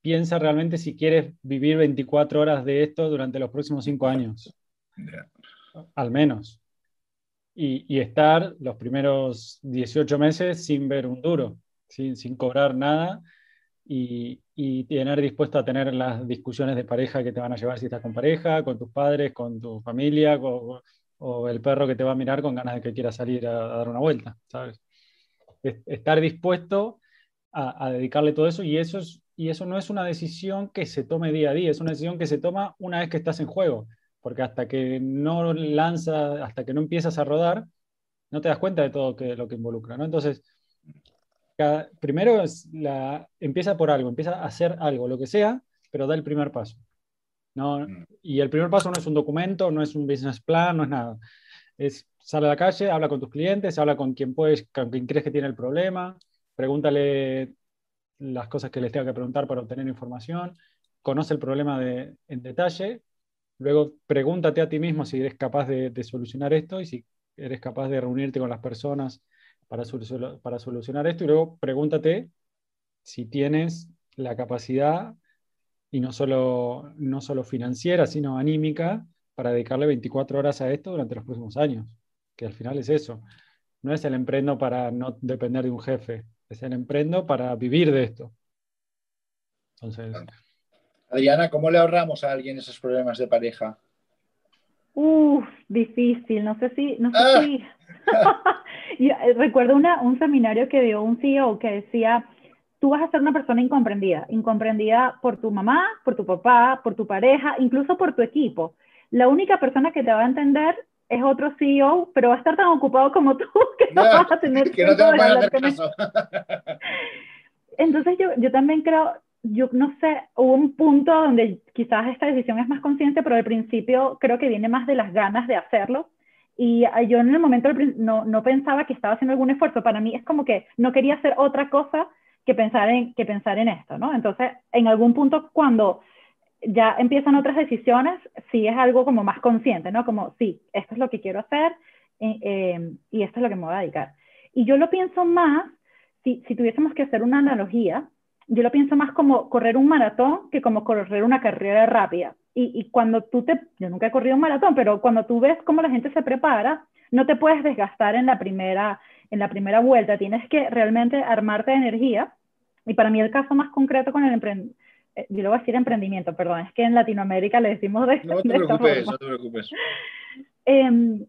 piensa realmente si quieres vivir 24 horas de esto durante los próximos 5 años. Al menos. Y, y, estar los primeros 18 meses sin ver un duro, sin, sin cobrar nada y, y, tener dispuesto a tener las discusiones de pareja que te van a llevar si estás con pareja, con tus padres, con tu familia, o el perro que te va a mirar con ganas de que quiera salir a dar una vuelta, ¿sabes? Estar dispuesto a, dedicarle todo eso y eso, es, y eso no es una decisión que se tome día a día, es una decisión que se toma una vez que estás en juego, porque hasta que no lanza, hasta que no empiezas a rodar, no te das cuenta de todo que, lo que involucra, ¿no? Entonces, primero es la, empieza por algo, empieza a hacer algo, lo que sea, pero da el primer paso. ¿no? Mm. Y el primer paso no es un documento, no es un business plan, no es nada. Es sale a la calle, habla con tus clientes, habla con quien puedes, con quien crees que tiene el problema, pregúntale las cosas que les tenga que preguntar para obtener información, conoce el problema en detalle, luego pregúntate a ti mismo si eres capaz de, solucionar esto y si eres capaz de reunirte con las personas para, para solucionar esto y luego pregúntate si tienes la capacidad, y no solo, no solo financiera, sino anímica, para dedicarle 24 horas a esto durante los próximos años, que al final es eso. No es el emprendo para no depender de un jefe, es el emprendo para vivir de esto. Entonces... Adriana, ¿cómo le ahorramos a alguien esos problemas de pareja? Uf, difícil, no sé si, no sé ah. si. Eh, recuerdo una, un seminario que dio un CEO que decía, tú vas a ser una persona incomprendida, incomprendida por tu mamá, por tu papá, por tu pareja, incluso por tu equipo. La única persona que te va a entender es otro CEO, pero va a estar tan ocupado como tú que no, vas a tener que no te va a caso. Entonces yo, yo también creo, yo no sé, hubo un punto donde quizás esta decisión es más consciente, pero al principio creo que viene más de las ganas de hacerlo. Y yo en el momento no, no pensaba que estaba haciendo algún esfuerzo. Para mí es como que no quería hacer otra cosa que pensar en, que pensar en esto, ¿no? Entonces, en algún punto cuando ya empiezan otras decisiones, sí es algo como más consciente, ¿no? Como, sí, esto es lo que quiero hacer eh, y esto es lo que me voy a dedicar. Y yo lo pienso más, si, si tuviésemos que hacer una analogía, yo lo pienso más como correr un maratón que como correr una carrera rápida. Y, y, cuando tú te, yo nunca he corrido un maratón, pero cuando tú ves cómo la gente se prepara, no te puedes desgastar en la primera, en la primera vuelta, tienes que realmente armarte de energía. Y para mí el caso más concreto con el yo lo voy a decir emprendimiento, perdón, es que en Latinoamérica le decimos de, no te preocupes, no te preocupes. Em,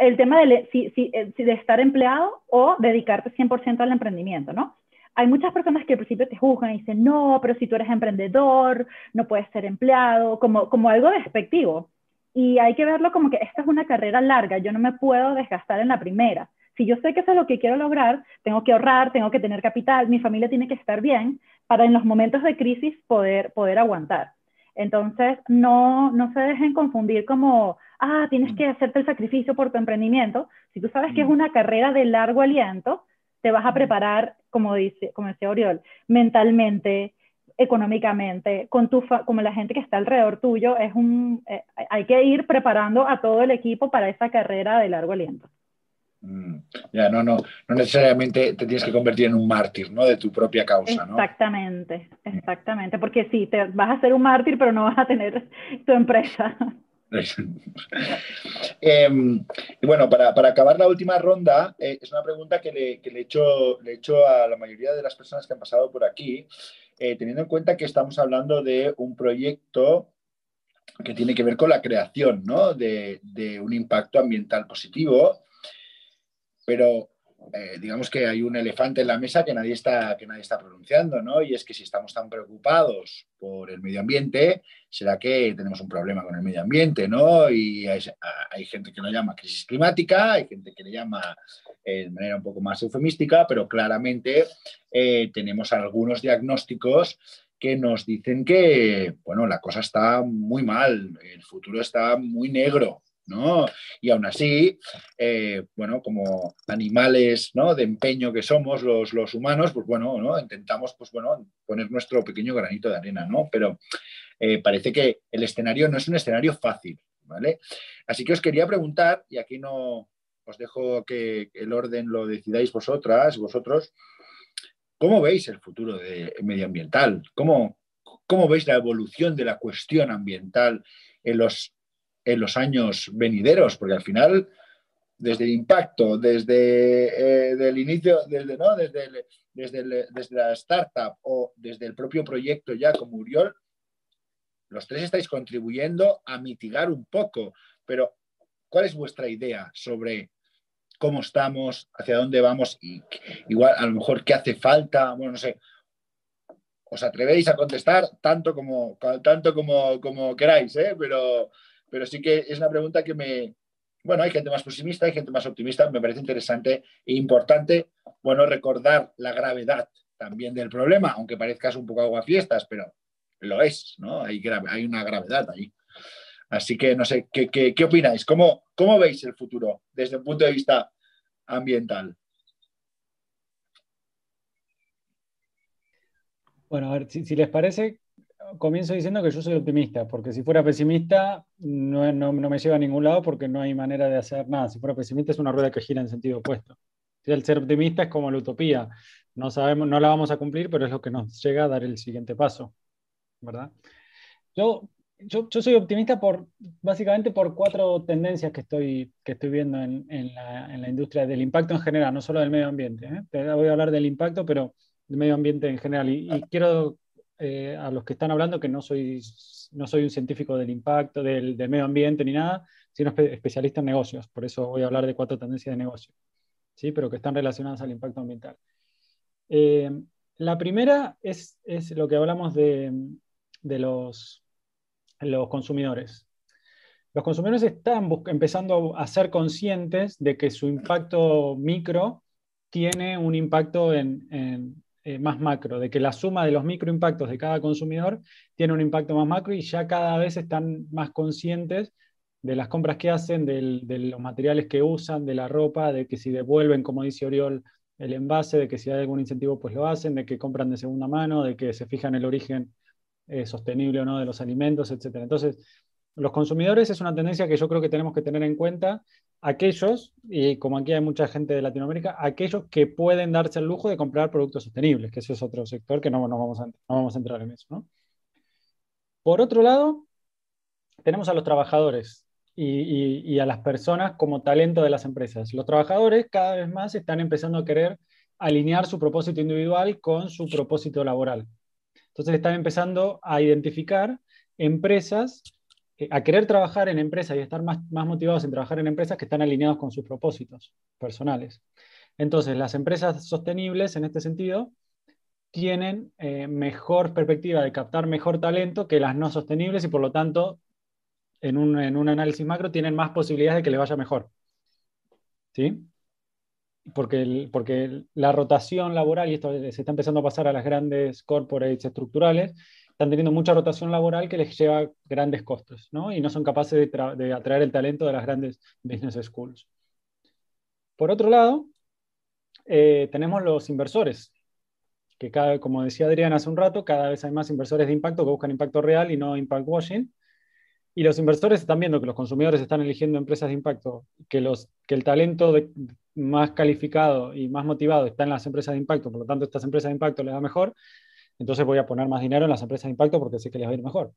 el tema de, si, si, eh, de estar empleado o dedicarte 100% al emprendimiento, ¿no? hay muchas personas que al principio te juzgan y dicen, no, pero si tú eres emprendedor, no puedes ser empleado, como, como algo despectivo. Y hay que verlo como que esta es una carrera larga, yo no me puedo desgastar en la primera. Si yo sé que eso es lo que quiero lograr, tengo que ahorrar, tengo que tener capital, mi familia tiene que estar bien para en los momentos de crisis poder, poder aguantar. Entonces, no, no se dejen confundir como, ah, tienes que hacerte el sacrificio por tu emprendimiento. Si tú sabes que es mm. una carrera de largo aliento, te vas a preparar, como, dice, como decía Oriol, mentalmente, económicamente, con tu como la gente que está alrededor tuyo, es un, eh, hay que ir preparando a todo el equipo para esa carrera de largo aliento. Mm, ya, no, no, no necesariamente te tienes que convertir en un mártir, ¿no? De tu propia causa, ¿no? Exactamente, exactamente, porque sí, te vas a ser un mártir, pero no vas a tener tu empresa. Em, y bueno, para, acabar la última ronda, eh, es una pregunta que, le, que le, he hecho, le he hecho a la mayoría de las personas que han pasado por aquí, eh, teniendo en cuenta que estamos hablando de un proyecto que tiene que ver con la creación ¿no? de, de un impacto ambiental positivo, pero eh, digamos que hay un elefante en la mesa que nadie, está, que nadie está pronunciando, ¿no? Y es que si estamos tan preocupados por el medio ambiente, será que tenemos un problema con el medio ambiente, ¿no? Y hay, gente que lo llama crisis climática, hay gente que le llama eh, de manera un poco más eufemística, pero claramente eh, tenemos algunos diagnósticos que nos dicen que, bueno, la cosa está muy mal, el futuro está muy negro, Y aún así, eh, bueno, como animales ¿no? de empeño que somos los, los humanos, pues bueno, ¿no? intentamos pues, bueno, poner nuestro pequeño granito de arena, ¿no? Pero eh, parece que el escenario no es un escenario fácil, ¿vale? Así que os quería preguntar, y aquí no os dejo que el orden lo decidáis vosotras, vosotros, ¿cómo veis el futuro medioambiental? ¿Cómo, cómo veis la evolución de la cuestión ambiental en los en los años venideros, porque al final, desde el impacto, desde eh, el inicio, desde, ¿no? desde, desde, desde la startup o desde el propio proyecto ya como Uriol, los tres estáis contribuyendo a mitigar un poco, pero ¿cuál es vuestra idea sobre cómo estamos, hacia dónde vamos y igual a lo mejor qué hace falta? Bueno, no sé, os atrevéis a contestar tanto como, tanto como, como queráis, ¿eh? pero pero sí que es una pregunta que me... Bueno, hay gente más pesimista, hay gente más optimista, me parece interesante e importante, bueno, recordar la gravedad también del problema, aunque parezcas un poco aguafiestas, pero lo es, ¿no? Hay, hay una gravedad ahí. Así que no sé, ¿qué, qué, opináis? ¿Cómo, ¿Cómo veis el futuro desde el punto de vista ambiental? Bueno, a ver, si les parece, comienzo diciendo que yo soy optimista, porque si fuera pesimista no, no, me lleva a ningún lado porque no hay manera de hacer nada. Si fuera pesimista es una rueda que gira en sentido opuesto. El ser optimista es como la utopía. No sabemos, no la vamos a cumplir, pero es lo que nos llega a dar el siguiente paso, ¿verdad? Yo, yo, soy optimista por, básicamente por cuatro tendencias que estoy, que estoy viendo en, la, industria del impacto en general, no solo del medio ambiente. ¿eh? Voy a hablar del impacto, pero del medio ambiente en general. Y, quiero eh, a los que están hablando que no soy, no soy un científico del impacto, del, medio ambiente ni nada, sino especialista en negocios. Por eso voy a hablar de cuatro tendencias de negocio, ¿sí? pero que están relacionadas al impacto ambiental. Eh, la primera es, es, lo que hablamos de, de los, los consumidores. Los consumidores están empezando a ser conscientes de que su impacto micro tiene un impacto en, eh, más macro, de que la suma de los microimpactos de cada consumidor tiene un impacto más macro y ya cada vez están más conscientes de las compras que hacen, de los materiales que usan, de la ropa, de que si devuelven, como dice Oriol, el envase, de que si hay algún incentivo, pues lo hacen, de que compran de segunda mano, de que se fijan el origen eh, sostenible o no de los alimentos, etc. Entonces, los consumidores es una tendencia que yo creo que tenemos que tener en cuenta aquellos, y como aquí hay mucha gente de Latinoamérica, aquellos que pueden darse el lujo de comprar productos sostenibles, que ese es otro sector que no, no, vamos, a, no vamos a entrar en eso. Por otro lado, tenemos a los trabajadores y, y, a las personas como talento de las empresas. Los trabajadores cada vez más están empezando a querer alinear su propósito individual con su propósito laboral. Entonces están empezando a identificar empresas, a querer trabajar en empresas y estar más, más motivados en trabajar en empresas que están alineados con sus propósitos personales. Entonces, las empresas sostenibles en este sentido tienen eh, mejor perspectiva de captar mejor talento que las no sostenibles y por lo tanto, en un, en un análisis macro, tienen más posibilidades de que les vaya mejor. ¿Sí? porque, porque la rotación laboral, y esto se está empezando a pasar a las grandes corporates estructurales, están teniendo mucha rotación laboral que les lleva grandes costos, ¿no? Y no son capaces de, atraer el talento de las grandes business schools. Por otro lado, eh, tenemos los inversores, que cada, como decía Adrián hace un rato, cada vez hay más inversores de impacto que buscan impacto real y no impact washing. Y los inversores están viendo que los consumidores están eligiendo empresas de impacto, que, los, que el talento de, más calificado y más motivado está en las empresas de impacto, por lo tanto estas empresas de impacto les va mejor, entonces voy a poner más dinero en las empresas de impacto porque sé que les va a ir mejor.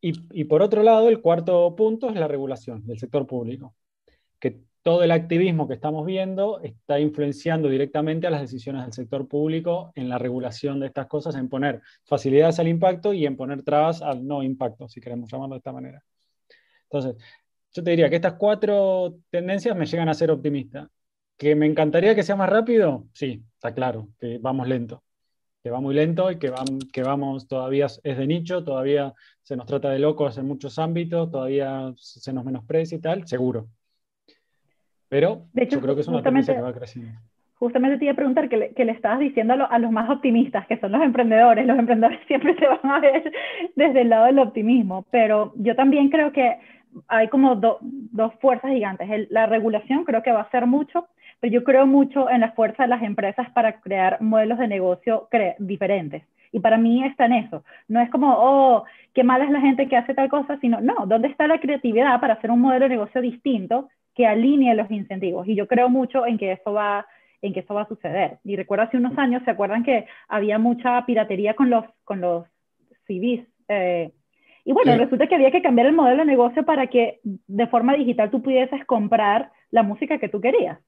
Y, y por otro lado, el cuarto punto es la regulación del sector público, que todo el activismo que estamos viendo está influenciando directamente a las decisiones del sector público en la regulación de estas cosas, en poner facilidades al impacto y en poner trabas al no impacto, si queremos llamarlo de esta manera. Entonces, yo te diría que estas cuatro tendencias me llegan a ser optimista. ¿Que me encantaría que sea más rápido? Sí, está claro, que vamos lento. Que va muy lento y que, que vamos, todavía es de nicho, todavía se nos trata de locos en muchos ámbitos, todavía se nos menosprecia y tal, seguro. Pero yo creo que es una tendencia que va creciendo. Justamente te iba a preguntar que le, que le estabas diciendo a, a, los más optimistas, que son los emprendedores. Los emprendedores siempre se van a ver desde el lado del optimismo, pero yo también creo que hay como dos fuerzas gigantes. la regulación creo que va a ser mucho, pero yo creo mucho en la fuerza de las empresas para crear modelos de negocio diferentes. Y para mí está en eso. No es como, oh, qué mala es la gente que hace tal cosa, sino, no, ¿dónde está la creatividad para hacer un modelo de negocio distinto que alinee los incentivos? Y yo creo mucho en que eso va en que eso va a suceder. Y recuerdo hace unos años, ¿se acuerdan que había mucha piratería con los, con los CDs? Eh, y bueno, resulta que había que cambiar el modelo de negocio para que de forma digital tú pudieses comprar la música que tú querías.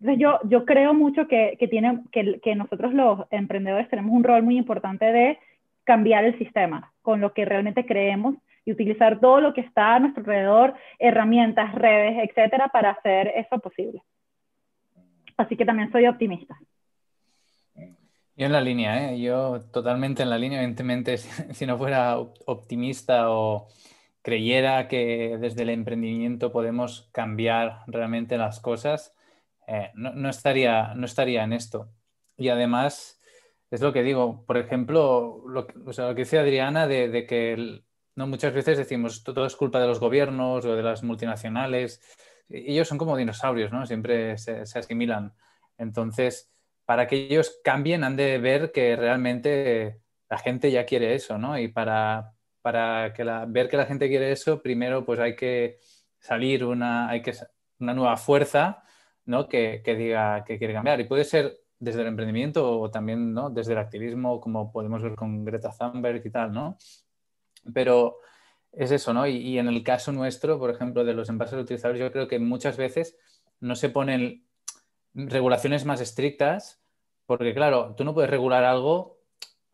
Entonces yo, yo creo mucho que, que, tiene, que, que nosotros los emprendedores tenemos un rol muy importante de cambiar el sistema con lo que realmente creemos y utilizar todo lo que está a nuestro alrededor, herramientas, redes, etcétera, para hacer eso posible. Así que también soy optimista. Yo en la línea, ¿eh? yo totalmente en la línea, evidentemente, si, no fuera optimista o creyera que desde el emprendimiento podemos cambiar realmente las cosas, eh, no, estaría, no estaría en esto. Y además, es lo que digo, por ejemplo, lo, o sea, lo que decía Adriana de, que no muchas veces decimos todo es culpa de los gobiernos o de las multinacionales. Ellos son como dinosaurios, ¿no? Siempre se, se asimilan. Entonces, para que ellos cambien han de ver que realmente la gente ya quiere eso, ¿no? Y para, para que ver que la gente quiere eso, primero pues hay que salir una, hay que, una nueva fuerza ¿no? que, diga que quiere cambiar. Y puede ser desde el emprendimiento o también ¿no? desde el activismo, como podemos ver con Greta Thunberg y tal, ¿no? Pero es eso, ¿no? Y, en el caso nuestro, por ejemplo, de los envases reutilizables, yo creo que muchas veces no se ponen regulaciones más estrictas, porque claro, tú no puedes regular algo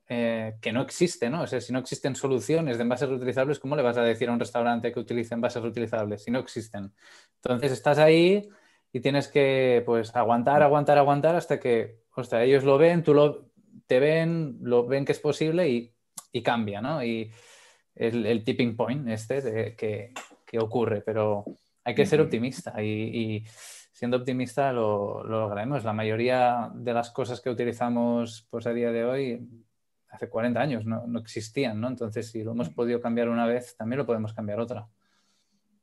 eh, que no existe, ¿no? O sea, si no existen soluciones de envases reutilizables, ¿cómo le vas a decir a un restaurante que utilice envases reutilizables si no existen? Entonces estás ahí y tienes que, pues, aguantar, aguantar, aguantar hasta que, sea, ellos lo ven, tú lo, te ven, lo ven que es posible y, cambia, ¿no? Y el, el tipping point este que, ocurre, pero hay que ser optimista y, siendo optimista lo, lo, lograremos. La mayoría de las cosas que utilizamos pues, a día de hoy hace 40 años no, existían, ¿no? Entonces, si lo hemos podido cambiar una vez, también lo podemos cambiar otra.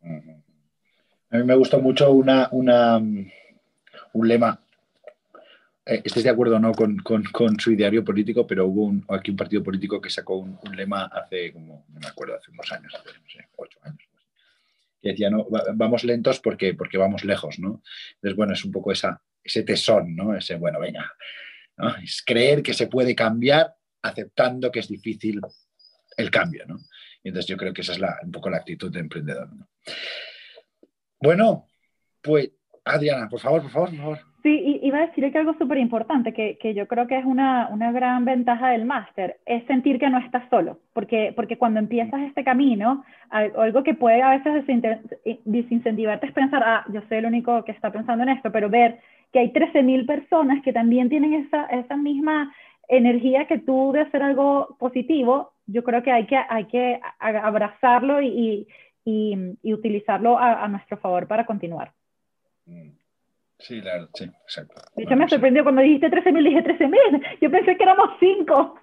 A mí me gustó mucho una, una un lema. Eh, de acuerdo o no con, su ideario político, pero hubo aquí un partido político que sacó un, lema hace como, no me acuerdo, hace unos años, hace, no sé, ocho años, que decía, no, vamos lentos porque, porque vamos lejos, ¿no? Entonces, bueno, es un poco esa, ese tesón, ¿no? Ese, bueno, venga, es creer que se puede cambiar aceptando que es difícil el cambio, ¿no? Y entonces yo creo que esa es un poco la actitud de emprendedor. Bueno, pues Adriana, por favor, por favor, por favor. Sí, iba a decir que algo súper importante, que, que, yo creo que es una, una gran ventaja del máster, es sentir que no estás solo, porque, porque cuando empiezas este camino, algo que puede a veces desincentivarte es pensar, ah, yo soy el único que está pensando en esto, pero ver que hay 13.000 personas que también tienen esa, esa misma energía que tú de hacer algo positivo, yo creo que hay que, hay que abrazarlo y, y, y utilizarlo a, a, nuestro favor para continuar. Mm. Sí, claro, sí, exacto. De hecho, me sorprendió cuando dijiste 13.000, dije 13.000. Yo pensé que éramos 5.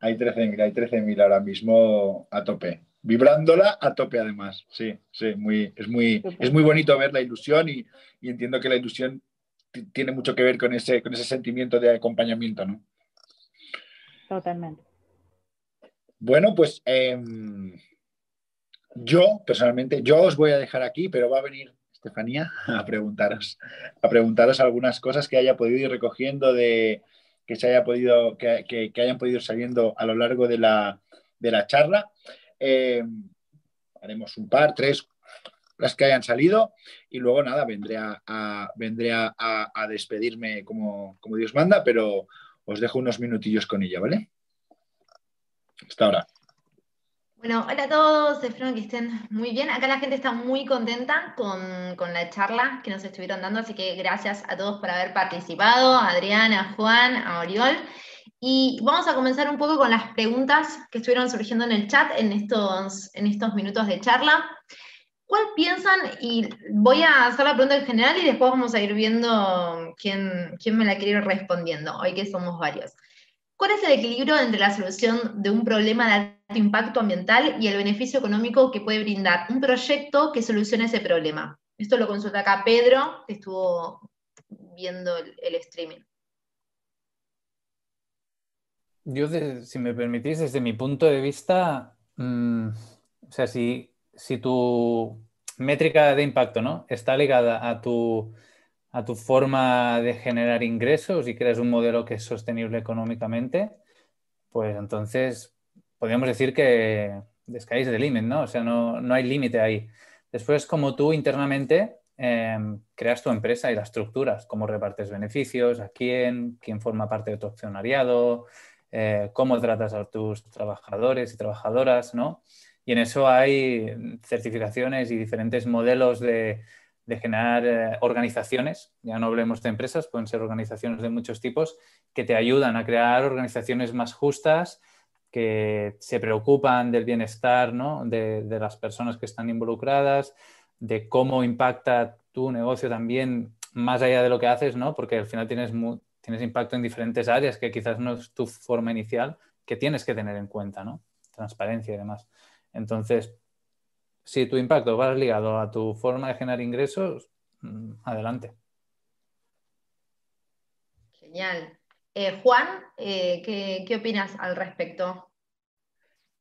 Hay 13.000, hay 13.000 ahora mismo a tope. Vibrándola a tope, además. Sí, sí, muy, es, muy, es muy bonito ver la ilusión y, y entiendo que la ilusión tiene mucho que ver con ese, con ese sentimiento de acompañamiento, ¿no? Totalmente. Bueno, pues em, yo personalmente, yo os voy a dejar aquí, pero va a venir Estefanía a preguntaros, a preguntaros algunas cosas que haya podido ir recogiendo de que se haya podido, que, que, hayan podido ir saliendo a lo largo de la, de la charla. Em, haremos un par, tres, las que hayan salido y luego nada, vendré a, vendré a, despedirme como, como, Dios manda, pero os dejo unos minutillos con ella, ¿vale? Hasta ahora. Bueno, hola a todos, espero que estén muy bien. Acá la gente está muy contenta con, la charla que nos estuvieron dando, así que gracias a todos por haber participado, a Adriana, a Juan, a Oriol. Y vamos a comenzar un poco con las preguntas que estuvieron surgiendo en el chat en estos, en estos minutos de charla. ¿Cuál piensan? Y voy a hacer la pregunta en general y después vamos a ir viendo quién, quién me la quiere ir respondiendo, hoy que somos varios. ¿Cuál es el equilibrio entre la solución de un problema de impacto ambiental y el beneficio económico que puede brindar un proyecto que solucione ese problema? Esto lo consulta acá Pedro, que estuvo viendo el, streaming. Yo, si me permitís, desde mi punto de vista, mm, o sea, si si tu métrica de impacto ¿no? está ligada a tu, a tu forma de generar ingresos y creas un modelo que es sostenible económicamente, pues entonces podríamos decir que descaéis del límite, ¿no? O sea, no, no hay límite ahí. Después, como tú internamente em, creas tu empresa y las estructuras, cómo repartes beneficios, a quién, quién forma parte de tu accionariado, eh, cómo tratas a tus trabajadores y trabajadoras, ¿no? Y en eso hay certificaciones y diferentes modelos de, generar eh, organizaciones, ya no hablemos de empresas, pueden ser organizaciones de muchos tipos, que te ayudan a crear organizaciones más justas, que se preocupan del bienestar de, las personas que están involucradas, de cómo impacta tu negocio también más allá de lo que haces, ¿no? porque al final tienes, tienes impacto en diferentes áreas que quizás no es tu forma inicial, que tienes que tener en cuenta, ¿no? transparencia y demás. Entonces, si tu impacto va ligado a tu forma de generar ingresos, mm, adelante. Genial. Eh, Juan, eh, ¿qué, opinas al respecto?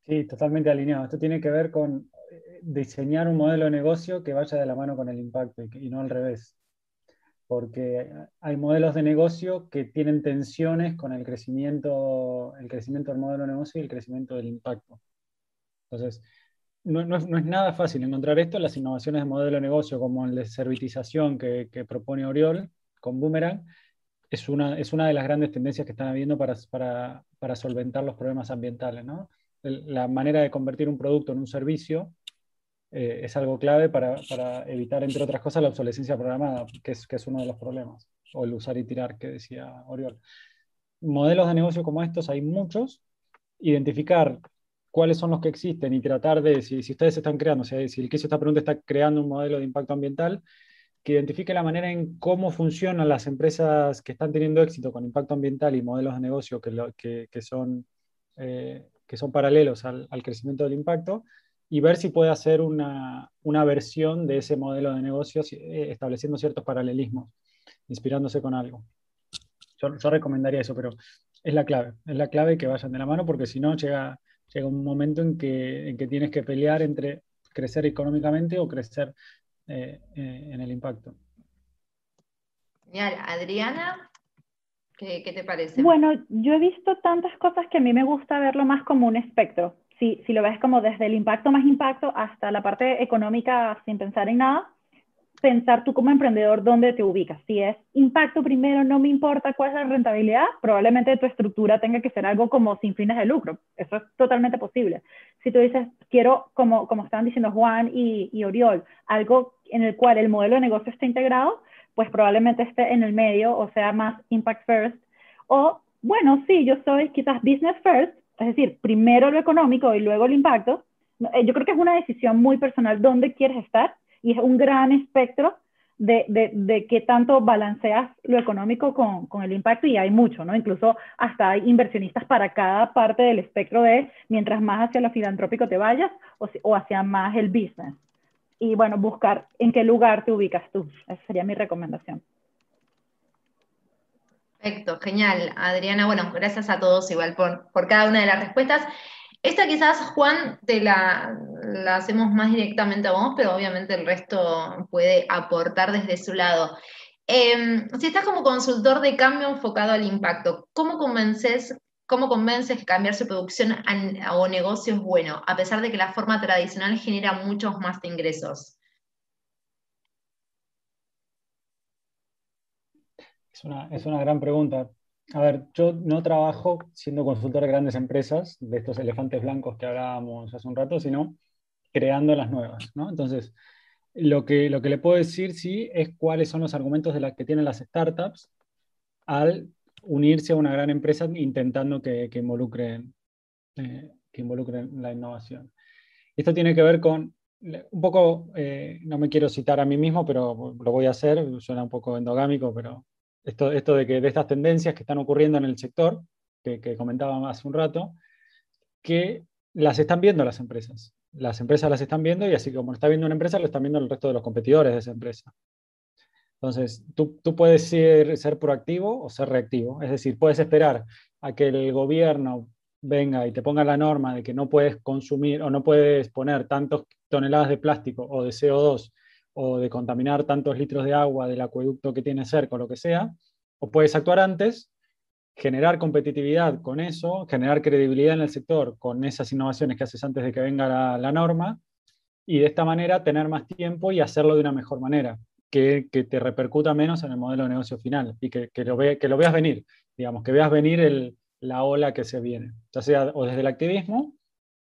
Sí, totalmente alineado. Esto tiene que ver con eh, diseñar un modelo de negocio que vaya de la mano con el impacto y, no al revés. Porque hay modelos de negocio que tienen tensiones con el crecimiento, el crecimiento del modelo de negocio y el crecimiento del impacto. Entonces, no, es, nada fácil encontrar esto. Las innovaciones de modelo de negocio, como de servitización que, propone Oriol con Boomerang, es una, es una de las grandes tendencias que están habiendo para, para, solventar los problemas ambientales. La manera de convertir un producto en un servicio eh, es algo clave para, evitar, entre otras cosas, la obsolescencia programada, que es, que es uno de los problemas, o el usar y tirar, que decía Oriol. Modelos de negocio como estos hay muchos. Identificar cuáles son los que existen y tratar de, si, ustedes están creando, si el que hizo esta pregunta está creando un modelo de impacto ambiental, que identifique la manera en cómo funcionan las empresas que están teniendo éxito con impacto ambiental y modelos de negocio que, son, eh, que son paralelos al, crecimiento del impacto y ver si puede hacer una, una versión de ese modelo de negocio eh, estableciendo ciertos paralelismos, inspirándose con algo. Yo, yo recomendaría eso, pero es la clave, es la clave que vayan de la mano porque si no llega llega un momento en que, en que tienes que pelear entre crecer económicamente o crecer eh, eh, en el impacto. Genial. Adriana, ¿qué, ¿qué, te parece? Bueno, yo he visto tantas cosas que a mí me gusta verlo más como un espectro. Si, si lo ves como desde el impacto más impacto hasta la parte económica sin pensar en nada, pensar tú como emprendedor dónde te ubicas. Si es impacto primero, no me importa cuál es la rentabilidad, probablemente tu estructura tenga que ser algo como sin fines de lucro. Eso es totalmente posible. Si tú dices, quiero, como, como estaban diciendo Juan y, y Oriol, algo en el cual el modelo de negocio esté integrado, pues probablemente esté en el medio o sea más impact first. O, bueno, sí, yo soy quizás business first, es decir, primero lo económico y luego el impacto. Eh, yo creo que es una decisión muy personal dónde quieres estar y es un gran espectro de, de, de qué tanto balanceas lo económico con, con, el impacto y hay mucho, ¿no? Incluso hasta hay inversionistas para cada parte del espectro de mientras más hacia lo filantrópico te vayas o, o hacia más el business. Y bueno, buscar en qué lugar te ubicas tú. Esa sería mi recomendación. Perfecto, genial. Adriana, bueno, gracias a todos igual por, por cada una de las respuestas. Esta quizás, Juan, te la, hacemos más directamente a vos, pero obviamente el resto puede aportar desde su lado. Em, si estás como consultor de cambio enfocado al impacto, ¿cómo convences, cómo convences que cambiar su producción o negocio es bueno, a pesar de que la forma tradicional genera muchos más ingresos? Es una, es una gran pregunta. A ver, yo no trabajo siendo consultor de grandes empresas, de estos elefantes blancos que hablábamos hace un rato, sino creando las nuevas, ¿no? Entonces, lo que, lo que le puedo decir, sí, es cuáles son los argumentos de las que tienen las startups al unirse a una gran empresa intentando que, que involucren, eh, que involucren la innovación. Esto tiene que ver con, un poco, eh, no me quiero citar a mí mismo, pero lo voy a hacer, suena un poco endogámico, pero esto, esto de, que, de estas tendencias que están ocurriendo en el sector, que, que comentaba hace un rato, que las están viendo las empresas. Las empresas las están viendo y así como está viendo una empresa, lo están viendo el resto de los competidores de esa empresa. Entonces, tú, tú puedes ser, ser, proactivo o ser reactivo. Es decir, puedes esperar a que el gobierno venga y te ponga la norma de que no puedes consumir o no puedes poner tantas toneladas de plástico o de CO2 o de contaminar tantos litros de agua del acueducto que tiene cerca o lo que sea, o puedes actuar antes, generar competitividad con eso, generar credibilidad en el sector con esas innovaciones que haces antes de que venga la, norma, y de esta manera tener más tiempo y hacerlo de una mejor manera, que, te repercuta menos en el modelo de negocio final y que, lo, que lo veas venir, digamos, que veas venir la ola que se viene, ya sea o desde el activismo,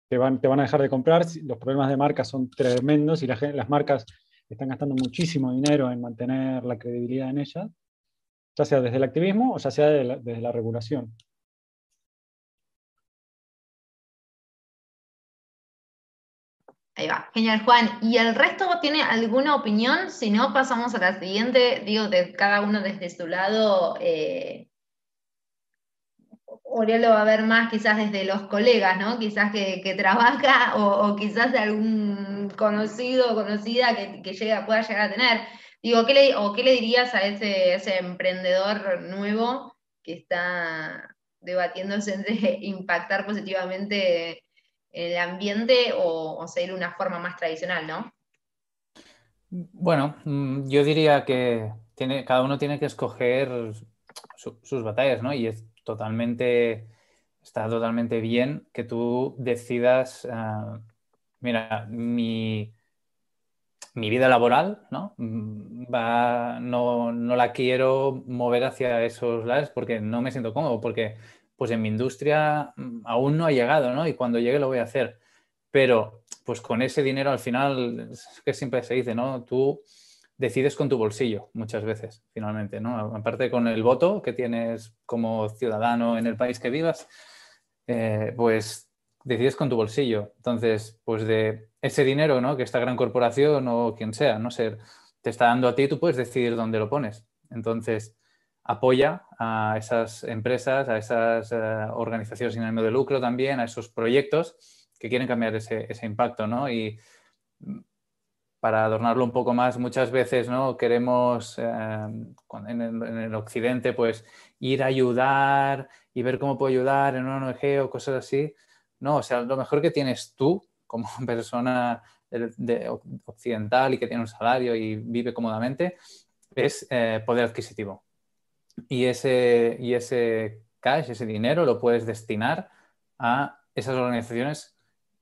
te van, te van a dejar de comprar, los problemas de marca son tremendos y las marcas están gastando muchísimo dinero en mantener la credibilidad en ellas, ya sea desde el activismo o ya sea desde la regulación. Ahí va, genial Juan. ¿Y el resto tiene alguna opinión? Si no, pasamos a la siguiente, digo, de cada uno desde su lado. Eh, lo va a ver más quizás desde los colegas, ¿no? Quizás que, trabaja o, quizás de algún conocido o conocida que, pueda llegar a tener. Digo, ¿qué le, ¿o qué le dirías a ese, emprendedor nuevo que está debatiéndose entre impactar positivamente el ambiente o, seguir una forma más tradicional, ¿no? Bueno, mm, yo diría que tiene, cada uno tiene que escoger sus batallas, ¿no? Y es totalmente, está totalmente bien que tú decidas, ah, mira, mi, mi vida laboral, ¿no? Mm, va, no, no, la quiero mover hacia esos lados porque no me siento cómodo, porque pues en mi industria mm, aún no ha llegado, ¿no? Y cuando llegue lo voy a hacer. Pero pues con ese dinero al final, es que siempre se dice, ¿no? Tú decides con tu bolsillo muchas veces, finalmente, ¿no? Aparte con el voto que tienes como ciudadano en el país que vivas, eh, pues decides con tu bolsillo. Entonces, pues de ese dinero, ¿no? Que esta gran corporación o quien sea, no sé, te está dando a ti, tú puedes decidir dónde lo pones. Entonces, apoya a esas empresas, a esas eh, organizaciones sin ánimo de lucro también, a esos proyectos que quieren cambiar ese, impacto, ¿no? Y para adornarlo un poco más, muchas veces ¿no? queremos eh, en, el, occidente pues ir a ayudar y ver cómo puedo ayudar en una ONG o cosas así. No, o sea, lo mejor que tienes tú como persona occidental y que tiene un salario y vive cómodamente es eh, poder adquisitivo. Y ese, y ese cash, ese dinero, lo puedes destinar a esas organizaciones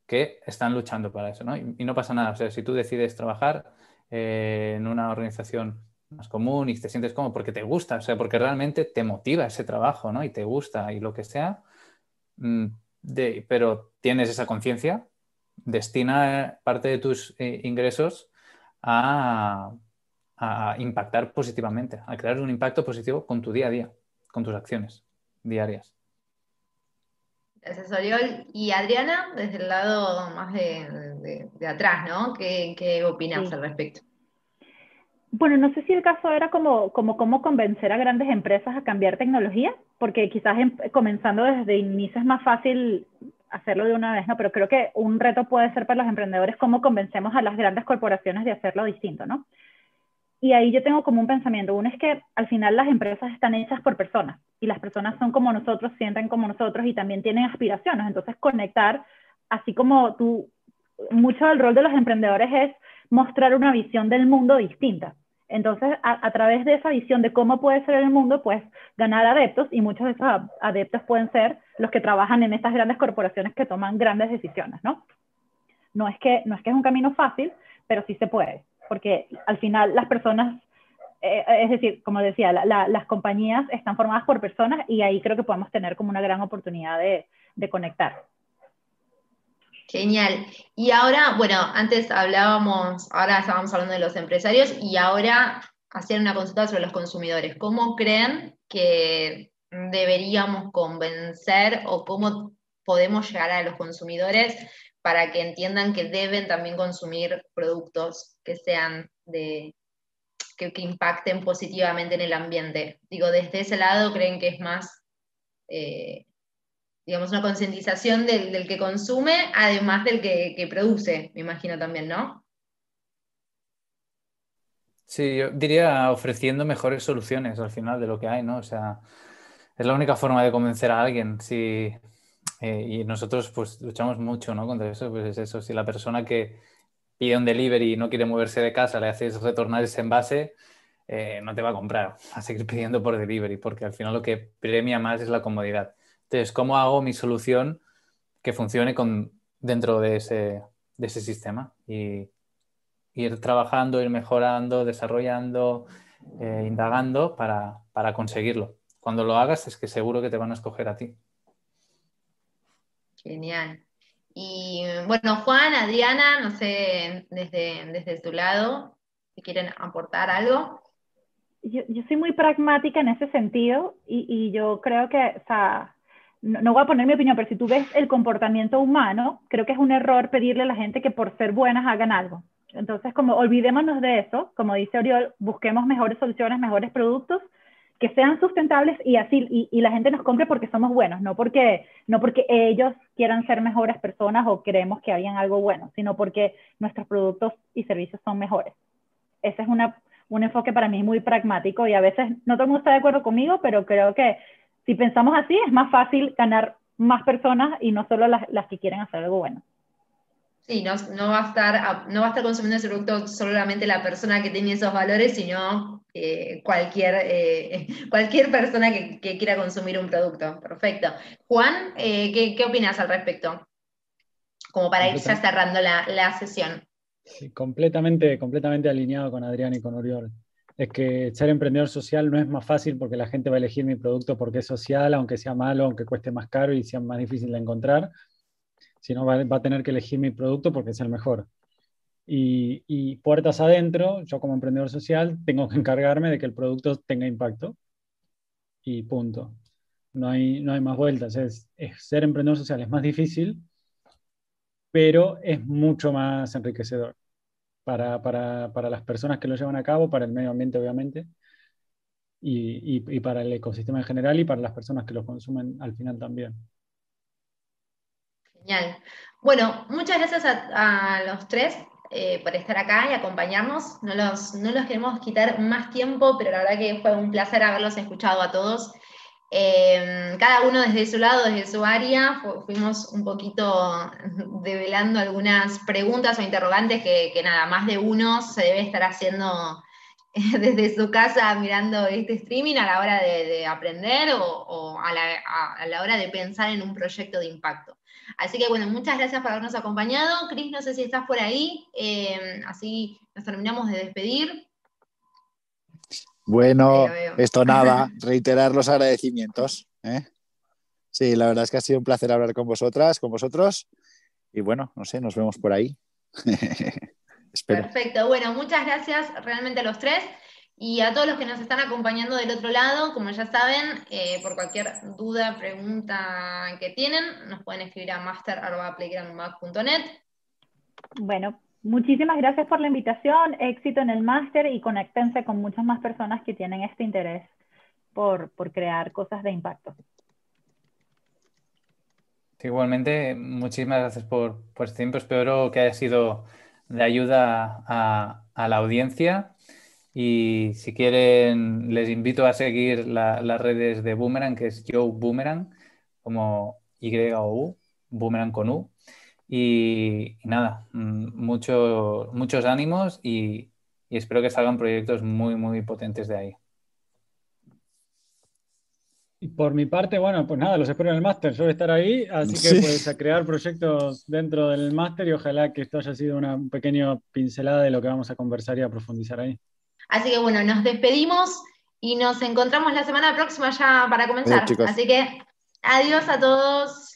que están luchando para eso, ¿no? Y, no pasa nada. O sea, si tú decides trabajar eh, en una organización más común y te sientes cómodo porque te gusta, o sea, porque realmente te motiva ese trabajo, ¿no? Y te gusta y lo que sea, mm, pero tienes esa conciencia, destina parte de tus eh, ingresos a, a impactar positivamente, a crear un impacto positivo con tu día a día, con tus acciones diarias. Gracias, Oriol. Y Adriana, desde el lado más de, atrás, ¿no? ¿Qué, opinas al respecto? Bueno, no sé si el caso era como, como cómo convencer a grandes empresas a cambiar tecnología, porque quizás em, comenzando desde inicio es más fácil hacerlo de una vez, ¿no? Pero creo que un reto puede ser para los emprendedores cómo convencemos a las grandes corporaciones de hacerlo distinto, ¿no? Y ahí yo tengo como un pensamiento. Uno es que al final las empresas están hechas por personas y las personas son como nosotros, sienten como nosotros y también tienen aspiraciones. Entonces conectar, así como tú, mucho del rol de los emprendedores es mostrar una visión del mundo distinta. Entonces, a, través de esa visión de cómo puede ser el mundo, pues ganar adeptos y muchos de esos adeptos pueden ser los que trabajan en estas grandes corporaciones que toman grandes decisiones, ¿no? No es que, no es, que es un camino fácil, pero sí se puede porque al final las personas, eh, es decir, como decía, las compañías están formadas por personas y ahí creo que podemos tener como una gran oportunidad de, de conectar. Genial. Y ahora, bueno, antes hablábamos, ahora estábamos hablando de los empresarios y ahora hacer una consulta sobre los consumidores. ¿Cómo creen que deberíamos convencer o cómo podemos llegar a los consumidores para que entiendan que deben también consumir productos que sean de que, impacten positivamente en el ambiente. Digo, desde ese lado creen que es más, eh, digamos, una concientización del, que consume, además del que, produce, me imagino también, ¿no? Sí, yo diría ofreciendo mejores soluciones al final de lo que hay, ¿no? O sea, es la única forma de convencer a alguien. Si, eh, y nosotros pues luchamos mucho ¿no? contra eso, pues es eso, si la persona que pide un delivery y no quiere moverse de casa, le haces retornar ese envase, eh, no te va a comprar, va a seguir pidiendo por delivery, porque al final lo que premia más es la comodidad. Entonces, ¿cómo hago mi solución que funcione con, dentro de ese, de ese sistema? Y ir trabajando, ir mejorando, desarrollando, eh, indagando para, para conseguirlo. Cuando lo hagas es que seguro que te van a escoger a ti. Genial. Y bueno, Juan, Adriana, no sé, desde, desde tu lado, si quieren aportar algo. Yo, yo soy muy pragmática en ese sentido y, y yo creo que, o sea, no, no, voy a poner mi opinión, pero si tú ves el comportamiento humano, creo que es un error pedirle a la gente que por ser buenas hagan algo. Entonces, como olvidémonos de eso, como dice Oriol, busquemos mejores soluciones, mejores productos que sean sustentables y así y, la gente nos compre porque somos buenos, no porque no porque ellos quieran ser mejores personas o creemos que hayan algo bueno, sino porque nuestros productos y servicios son mejores. Ese es una, un enfoque para mí muy pragmático y a veces no todo el mundo está de acuerdo conmigo, pero creo que si pensamos así es más fácil ganar más personas y no solo las, las que quieren hacer algo bueno. Sí, no, no, va a estar, no va a estar consumiendo ese producto solamente la persona que tiene esos valores, sino eh, cualquier, eh, cualquier persona que, que, quiera consumir un producto. Perfecto. Juan, eh, ¿qué, ¿qué, opinas al respecto? Como para ir ya cerrando la, la sesión. Sí, completamente, completamente alineado con Adrián y con Oriol. Es que ser emprendedor social no es más fácil porque la gente va a elegir mi producto porque es social, aunque sea malo, aunque cueste más caro y sea más difícil de encontrar, sino va, va a tener que elegir mi producto porque es el mejor. Y, puertas adentro, yo como emprendedor social tengo que encargarme de que el producto tenga impacto y punto. No hay, no hay más vueltas. Es, ser emprendedor social es más difícil, pero es mucho más enriquecedor para, para, para las personas que lo llevan a cabo, para el medio ambiente obviamente, y, y, para el ecosistema en general y para las personas que lo consumen al final también. Genial. Bueno, muchas gracias a, a los tres eh, por estar acá y acompañarnos. No los, no los queremos quitar más tiempo, pero la verdad que fue un placer haberlos escuchado a todos. Eh, cada uno desde su lado, desde su área, fuimos un poquito develando algunas preguntas o interrogantes que, nada, más de uno se debe estar haciendo desde su casa mirando este streaming a la hora de, de aprender o, a, la, hora de pensar en un proyecto de impacto. Así que bueno, muchas gracias por habernos acompañado. Cris, no sé si estás por ahí, eh, así nos terminamos de despedir. Bueno, esto nada, reiterar los agradecimientos. ¿eh? Sí, la verdad es que ha sido un placer hablar con vosotras, con vosotros. Y bueno, no sé, nos vemos por ahí. Espero. Perfecto, bueno, muchas gracias realmente a los tres. Y a todos los que nos están acompañando del otro lado, como ya saben, eh, por cualquier duda, pregunta que tienen, nos pueden escribir a master.playgroundmac.net. Bueno, muchísimas gracias por la invitación, éxito en el máster y conéctense con muchas más personas que tienen este interés por, por crear cosas de impacto. Igualmente, muchísimas gracias por, por este tiempo. Espero que haya sido de ayuda a, la audiencia. Y si quieren, les invito a seguir la, las redes de Boomerang, que es Joe Boomerang, como Y-O-U, Boomerang con U. Y, y nada, mucho, muchos ánimos y, y, espero que salgan proyectos muy, muy potentes de ahí. Y por mi parte, bueno, pues nada, los espero en el máster. Yo voy a estar ahí, así que sí. pues a crear proyectos dentro del máster y ojalá que esto haya sido una pequeña pincelada de lo que vamos a conversar y a profundizar ahí. Así que bueno, nos despedimos y nos encontramos la semana próxima ya para comenzar. Así que adiós a todos.